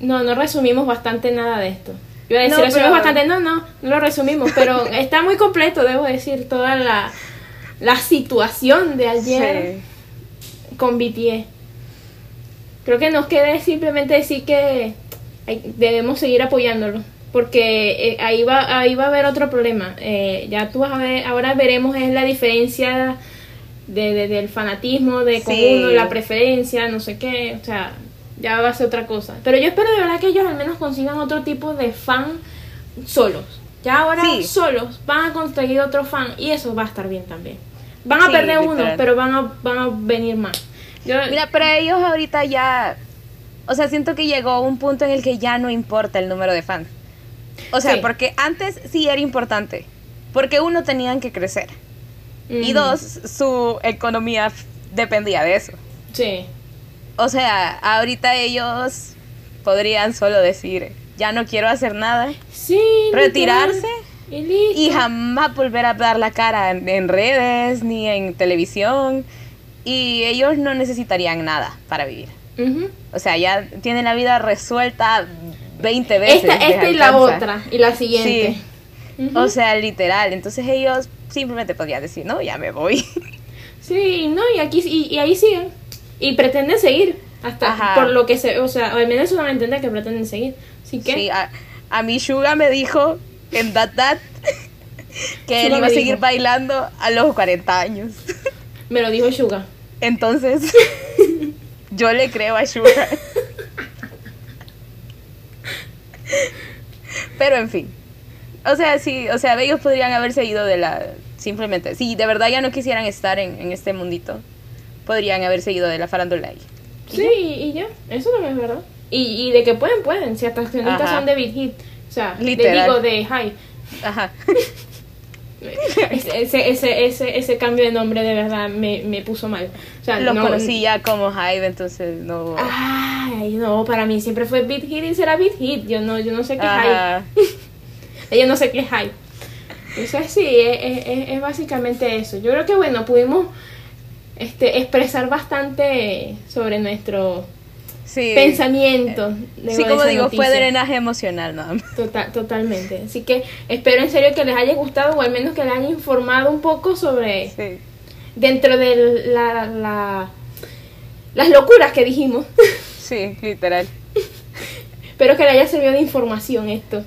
Speaker 1: no, no resumimos bastante nada de esto. Yo iba a decir, no, resumimos bastante, no, no, no lo resumimos, pero está muy completo, debo decir, toda la, la situación de ayer con BTS. Creo que nos queda simplemente decir que debemos seguir apoyándolo porque eh, ahí va ahí va a haber otro problema. Eh, ya tú vas a ver ahora veremos es la diferencia de, del fanatismo de con uno la preferencia no sé qué o sea ya va a ser otra cosa. Pero yo espero de verdad que ellos al menos consigan otro tipo de fan solos. Ya ahora solos van a conseguir otro fan y eso va a estar bien también. Van a perder uno pero van a van a venir más.
Speaker 2: Mira para ellos ahorita ya o sea siento que llegó un punto en el que ya no importa el número de fans o sea, porque antes sí era importante. Porque uno, tenían que crecer. Y dos, su economía dependía de eso.
Speaker 1: Sí.
Speaker 2: O sea, ahorita ellos podrían solo decir, ya no quiero hacer nada.
Speaker 1: Sí.
Speaker 2: Retirarse. Y, jamás volver a dar la cara en, redes ni en televisión. Y ellos no necesitarían nada para vivir. O sea, ya tienen la vida resuelta 20 veces.
Speaker 1: Esta, esta y la otra, y la siguiente.
Speaker 2: O sea, literal. Entonces ellos simplemente podían decir, no, ya me voy.
Speaker 1: Sí, no, y aquí y, ahí siguen. Y pretenden seguir. Hasta por lo que se. O sea, al menos a entender que pretenden seguir. Así que.
Speaker 2: Sí, a, a mi Suga me dijo en That That que él iba a seguir bailando a los 40 años.
Speaker 1: Me lo dijo Suga.
Speaker 2: Entonces, yo le creo a Suga. Pero en fin. O sea, sí, o sea, ellos podrían haberse ido de la... Simplemente, si de verdad ya no quisieran estar en, este mundito, podrían haberse ido de la farándula.
Speaker 1: Sí, y ya, eso no es verdad. Y, y de que pueden, pueden, si hasta son de Big Hit, o sea, Literal. digo de High. Ajá. ese, ese, ese, ese cambio de nombre de verdad me, me puso mal. O sea,
Speaker 2: Lo conocí ya como Hive, entonces no.
Speaker 1: Ay, no, para mí siempre fue Beat Hit y será Beat Hit. Yo no, yo no sé qué es Hive. yo no sé qué es Hive. Entonces sí, es, es, es, básicamente eso. Yo creo que bueno, pudimos este, expresar bastante sobre nuestro pensamiento.
Speaker 2: Sí, como digo, fue drenaje emocional, ¿no?
Speaker 1: Total, totalmente. Así que espero en serio que les haya gustado o al menos que les haya informado un poco sobre... Dentro de la, la, las locuras que dijimos.
Speaker 2: Sí, literal.
Speaker 1: Espero que les haya servido de información esto.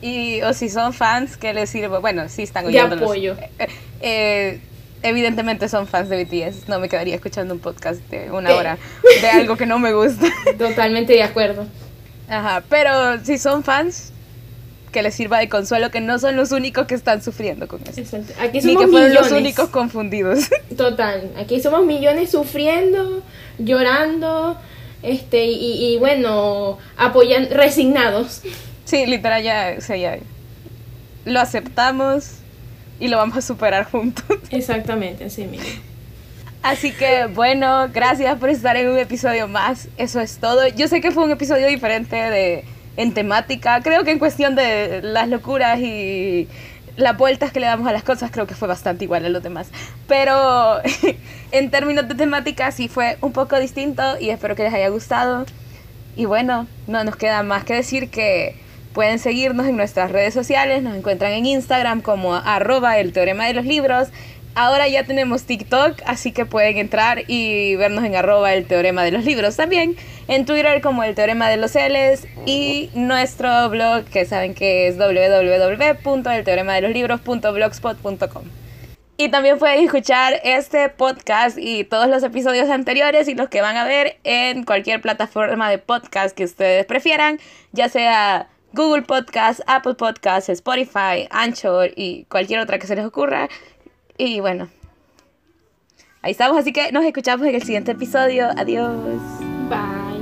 Speaker 2: Y, o si son fans, que les sirva, bueno, sí están oyendo.
Speaker 1: De apoyo.
Speaker 2: Eh, eh, evidentemente son fans de BTS, no me quedaría escuchando un podcast de una hora de algo que no me gusta.
Speaker 1: Totalmente de acuerdo.
Speaker 2: Ajá, pero si son fans, que les sirva de consuelo que no son los únicos que están sufriendo con eso. Exacto. Aquí somos Ni que fueron los únicos confundidos.
Speaker 1: Total, aquí somos millones sufriendo, llorando, este y, y bueno, apoyan resignados.
Speaker 2: Sí, literal ya, o sea, ya lo aceptamos y lo vamos a superar juntos.
Speaker 1: Exactamente, así mismo.
Speaker 2: Así que bueno, gracias por estar en un episodio más. Eso es todo. Yo sé que fue un episodio diferente de en temática. Creo que en cuestión de las locuras y las vueltas que le damos a las cosas, creo que fue bastante igual a los demás. Pero en términos de temática sí fue un poco distinto y espero que les haya gustado. Y bueno, no nos queda más que decir que Pueden seguirnos en nuestras redes sociales, nos encuentran en Instagram como arroba el teorema de los libros. Ahora ya tenemos TikTok, así que pueden entrar y vernos en arroba el teorema de los libros también. En Twitter como el teorema de los L's y nuestro blog que saben que es www.elteoremadeloslibros.blogspot.com. Y también pueden escuchar este podcast y todos los episodios anteriores y los que van a ver en cualquier plataforma de podcast que ustedes prefieran, ya sea Google Podcast, Apple Podcast, Spotify, Anchor y cualquier otra que se les ocurra. Y bueno, ahí estamos, así que nos escuchamos en el siguiente episodio. Adiós.
Speaker 1: Bye.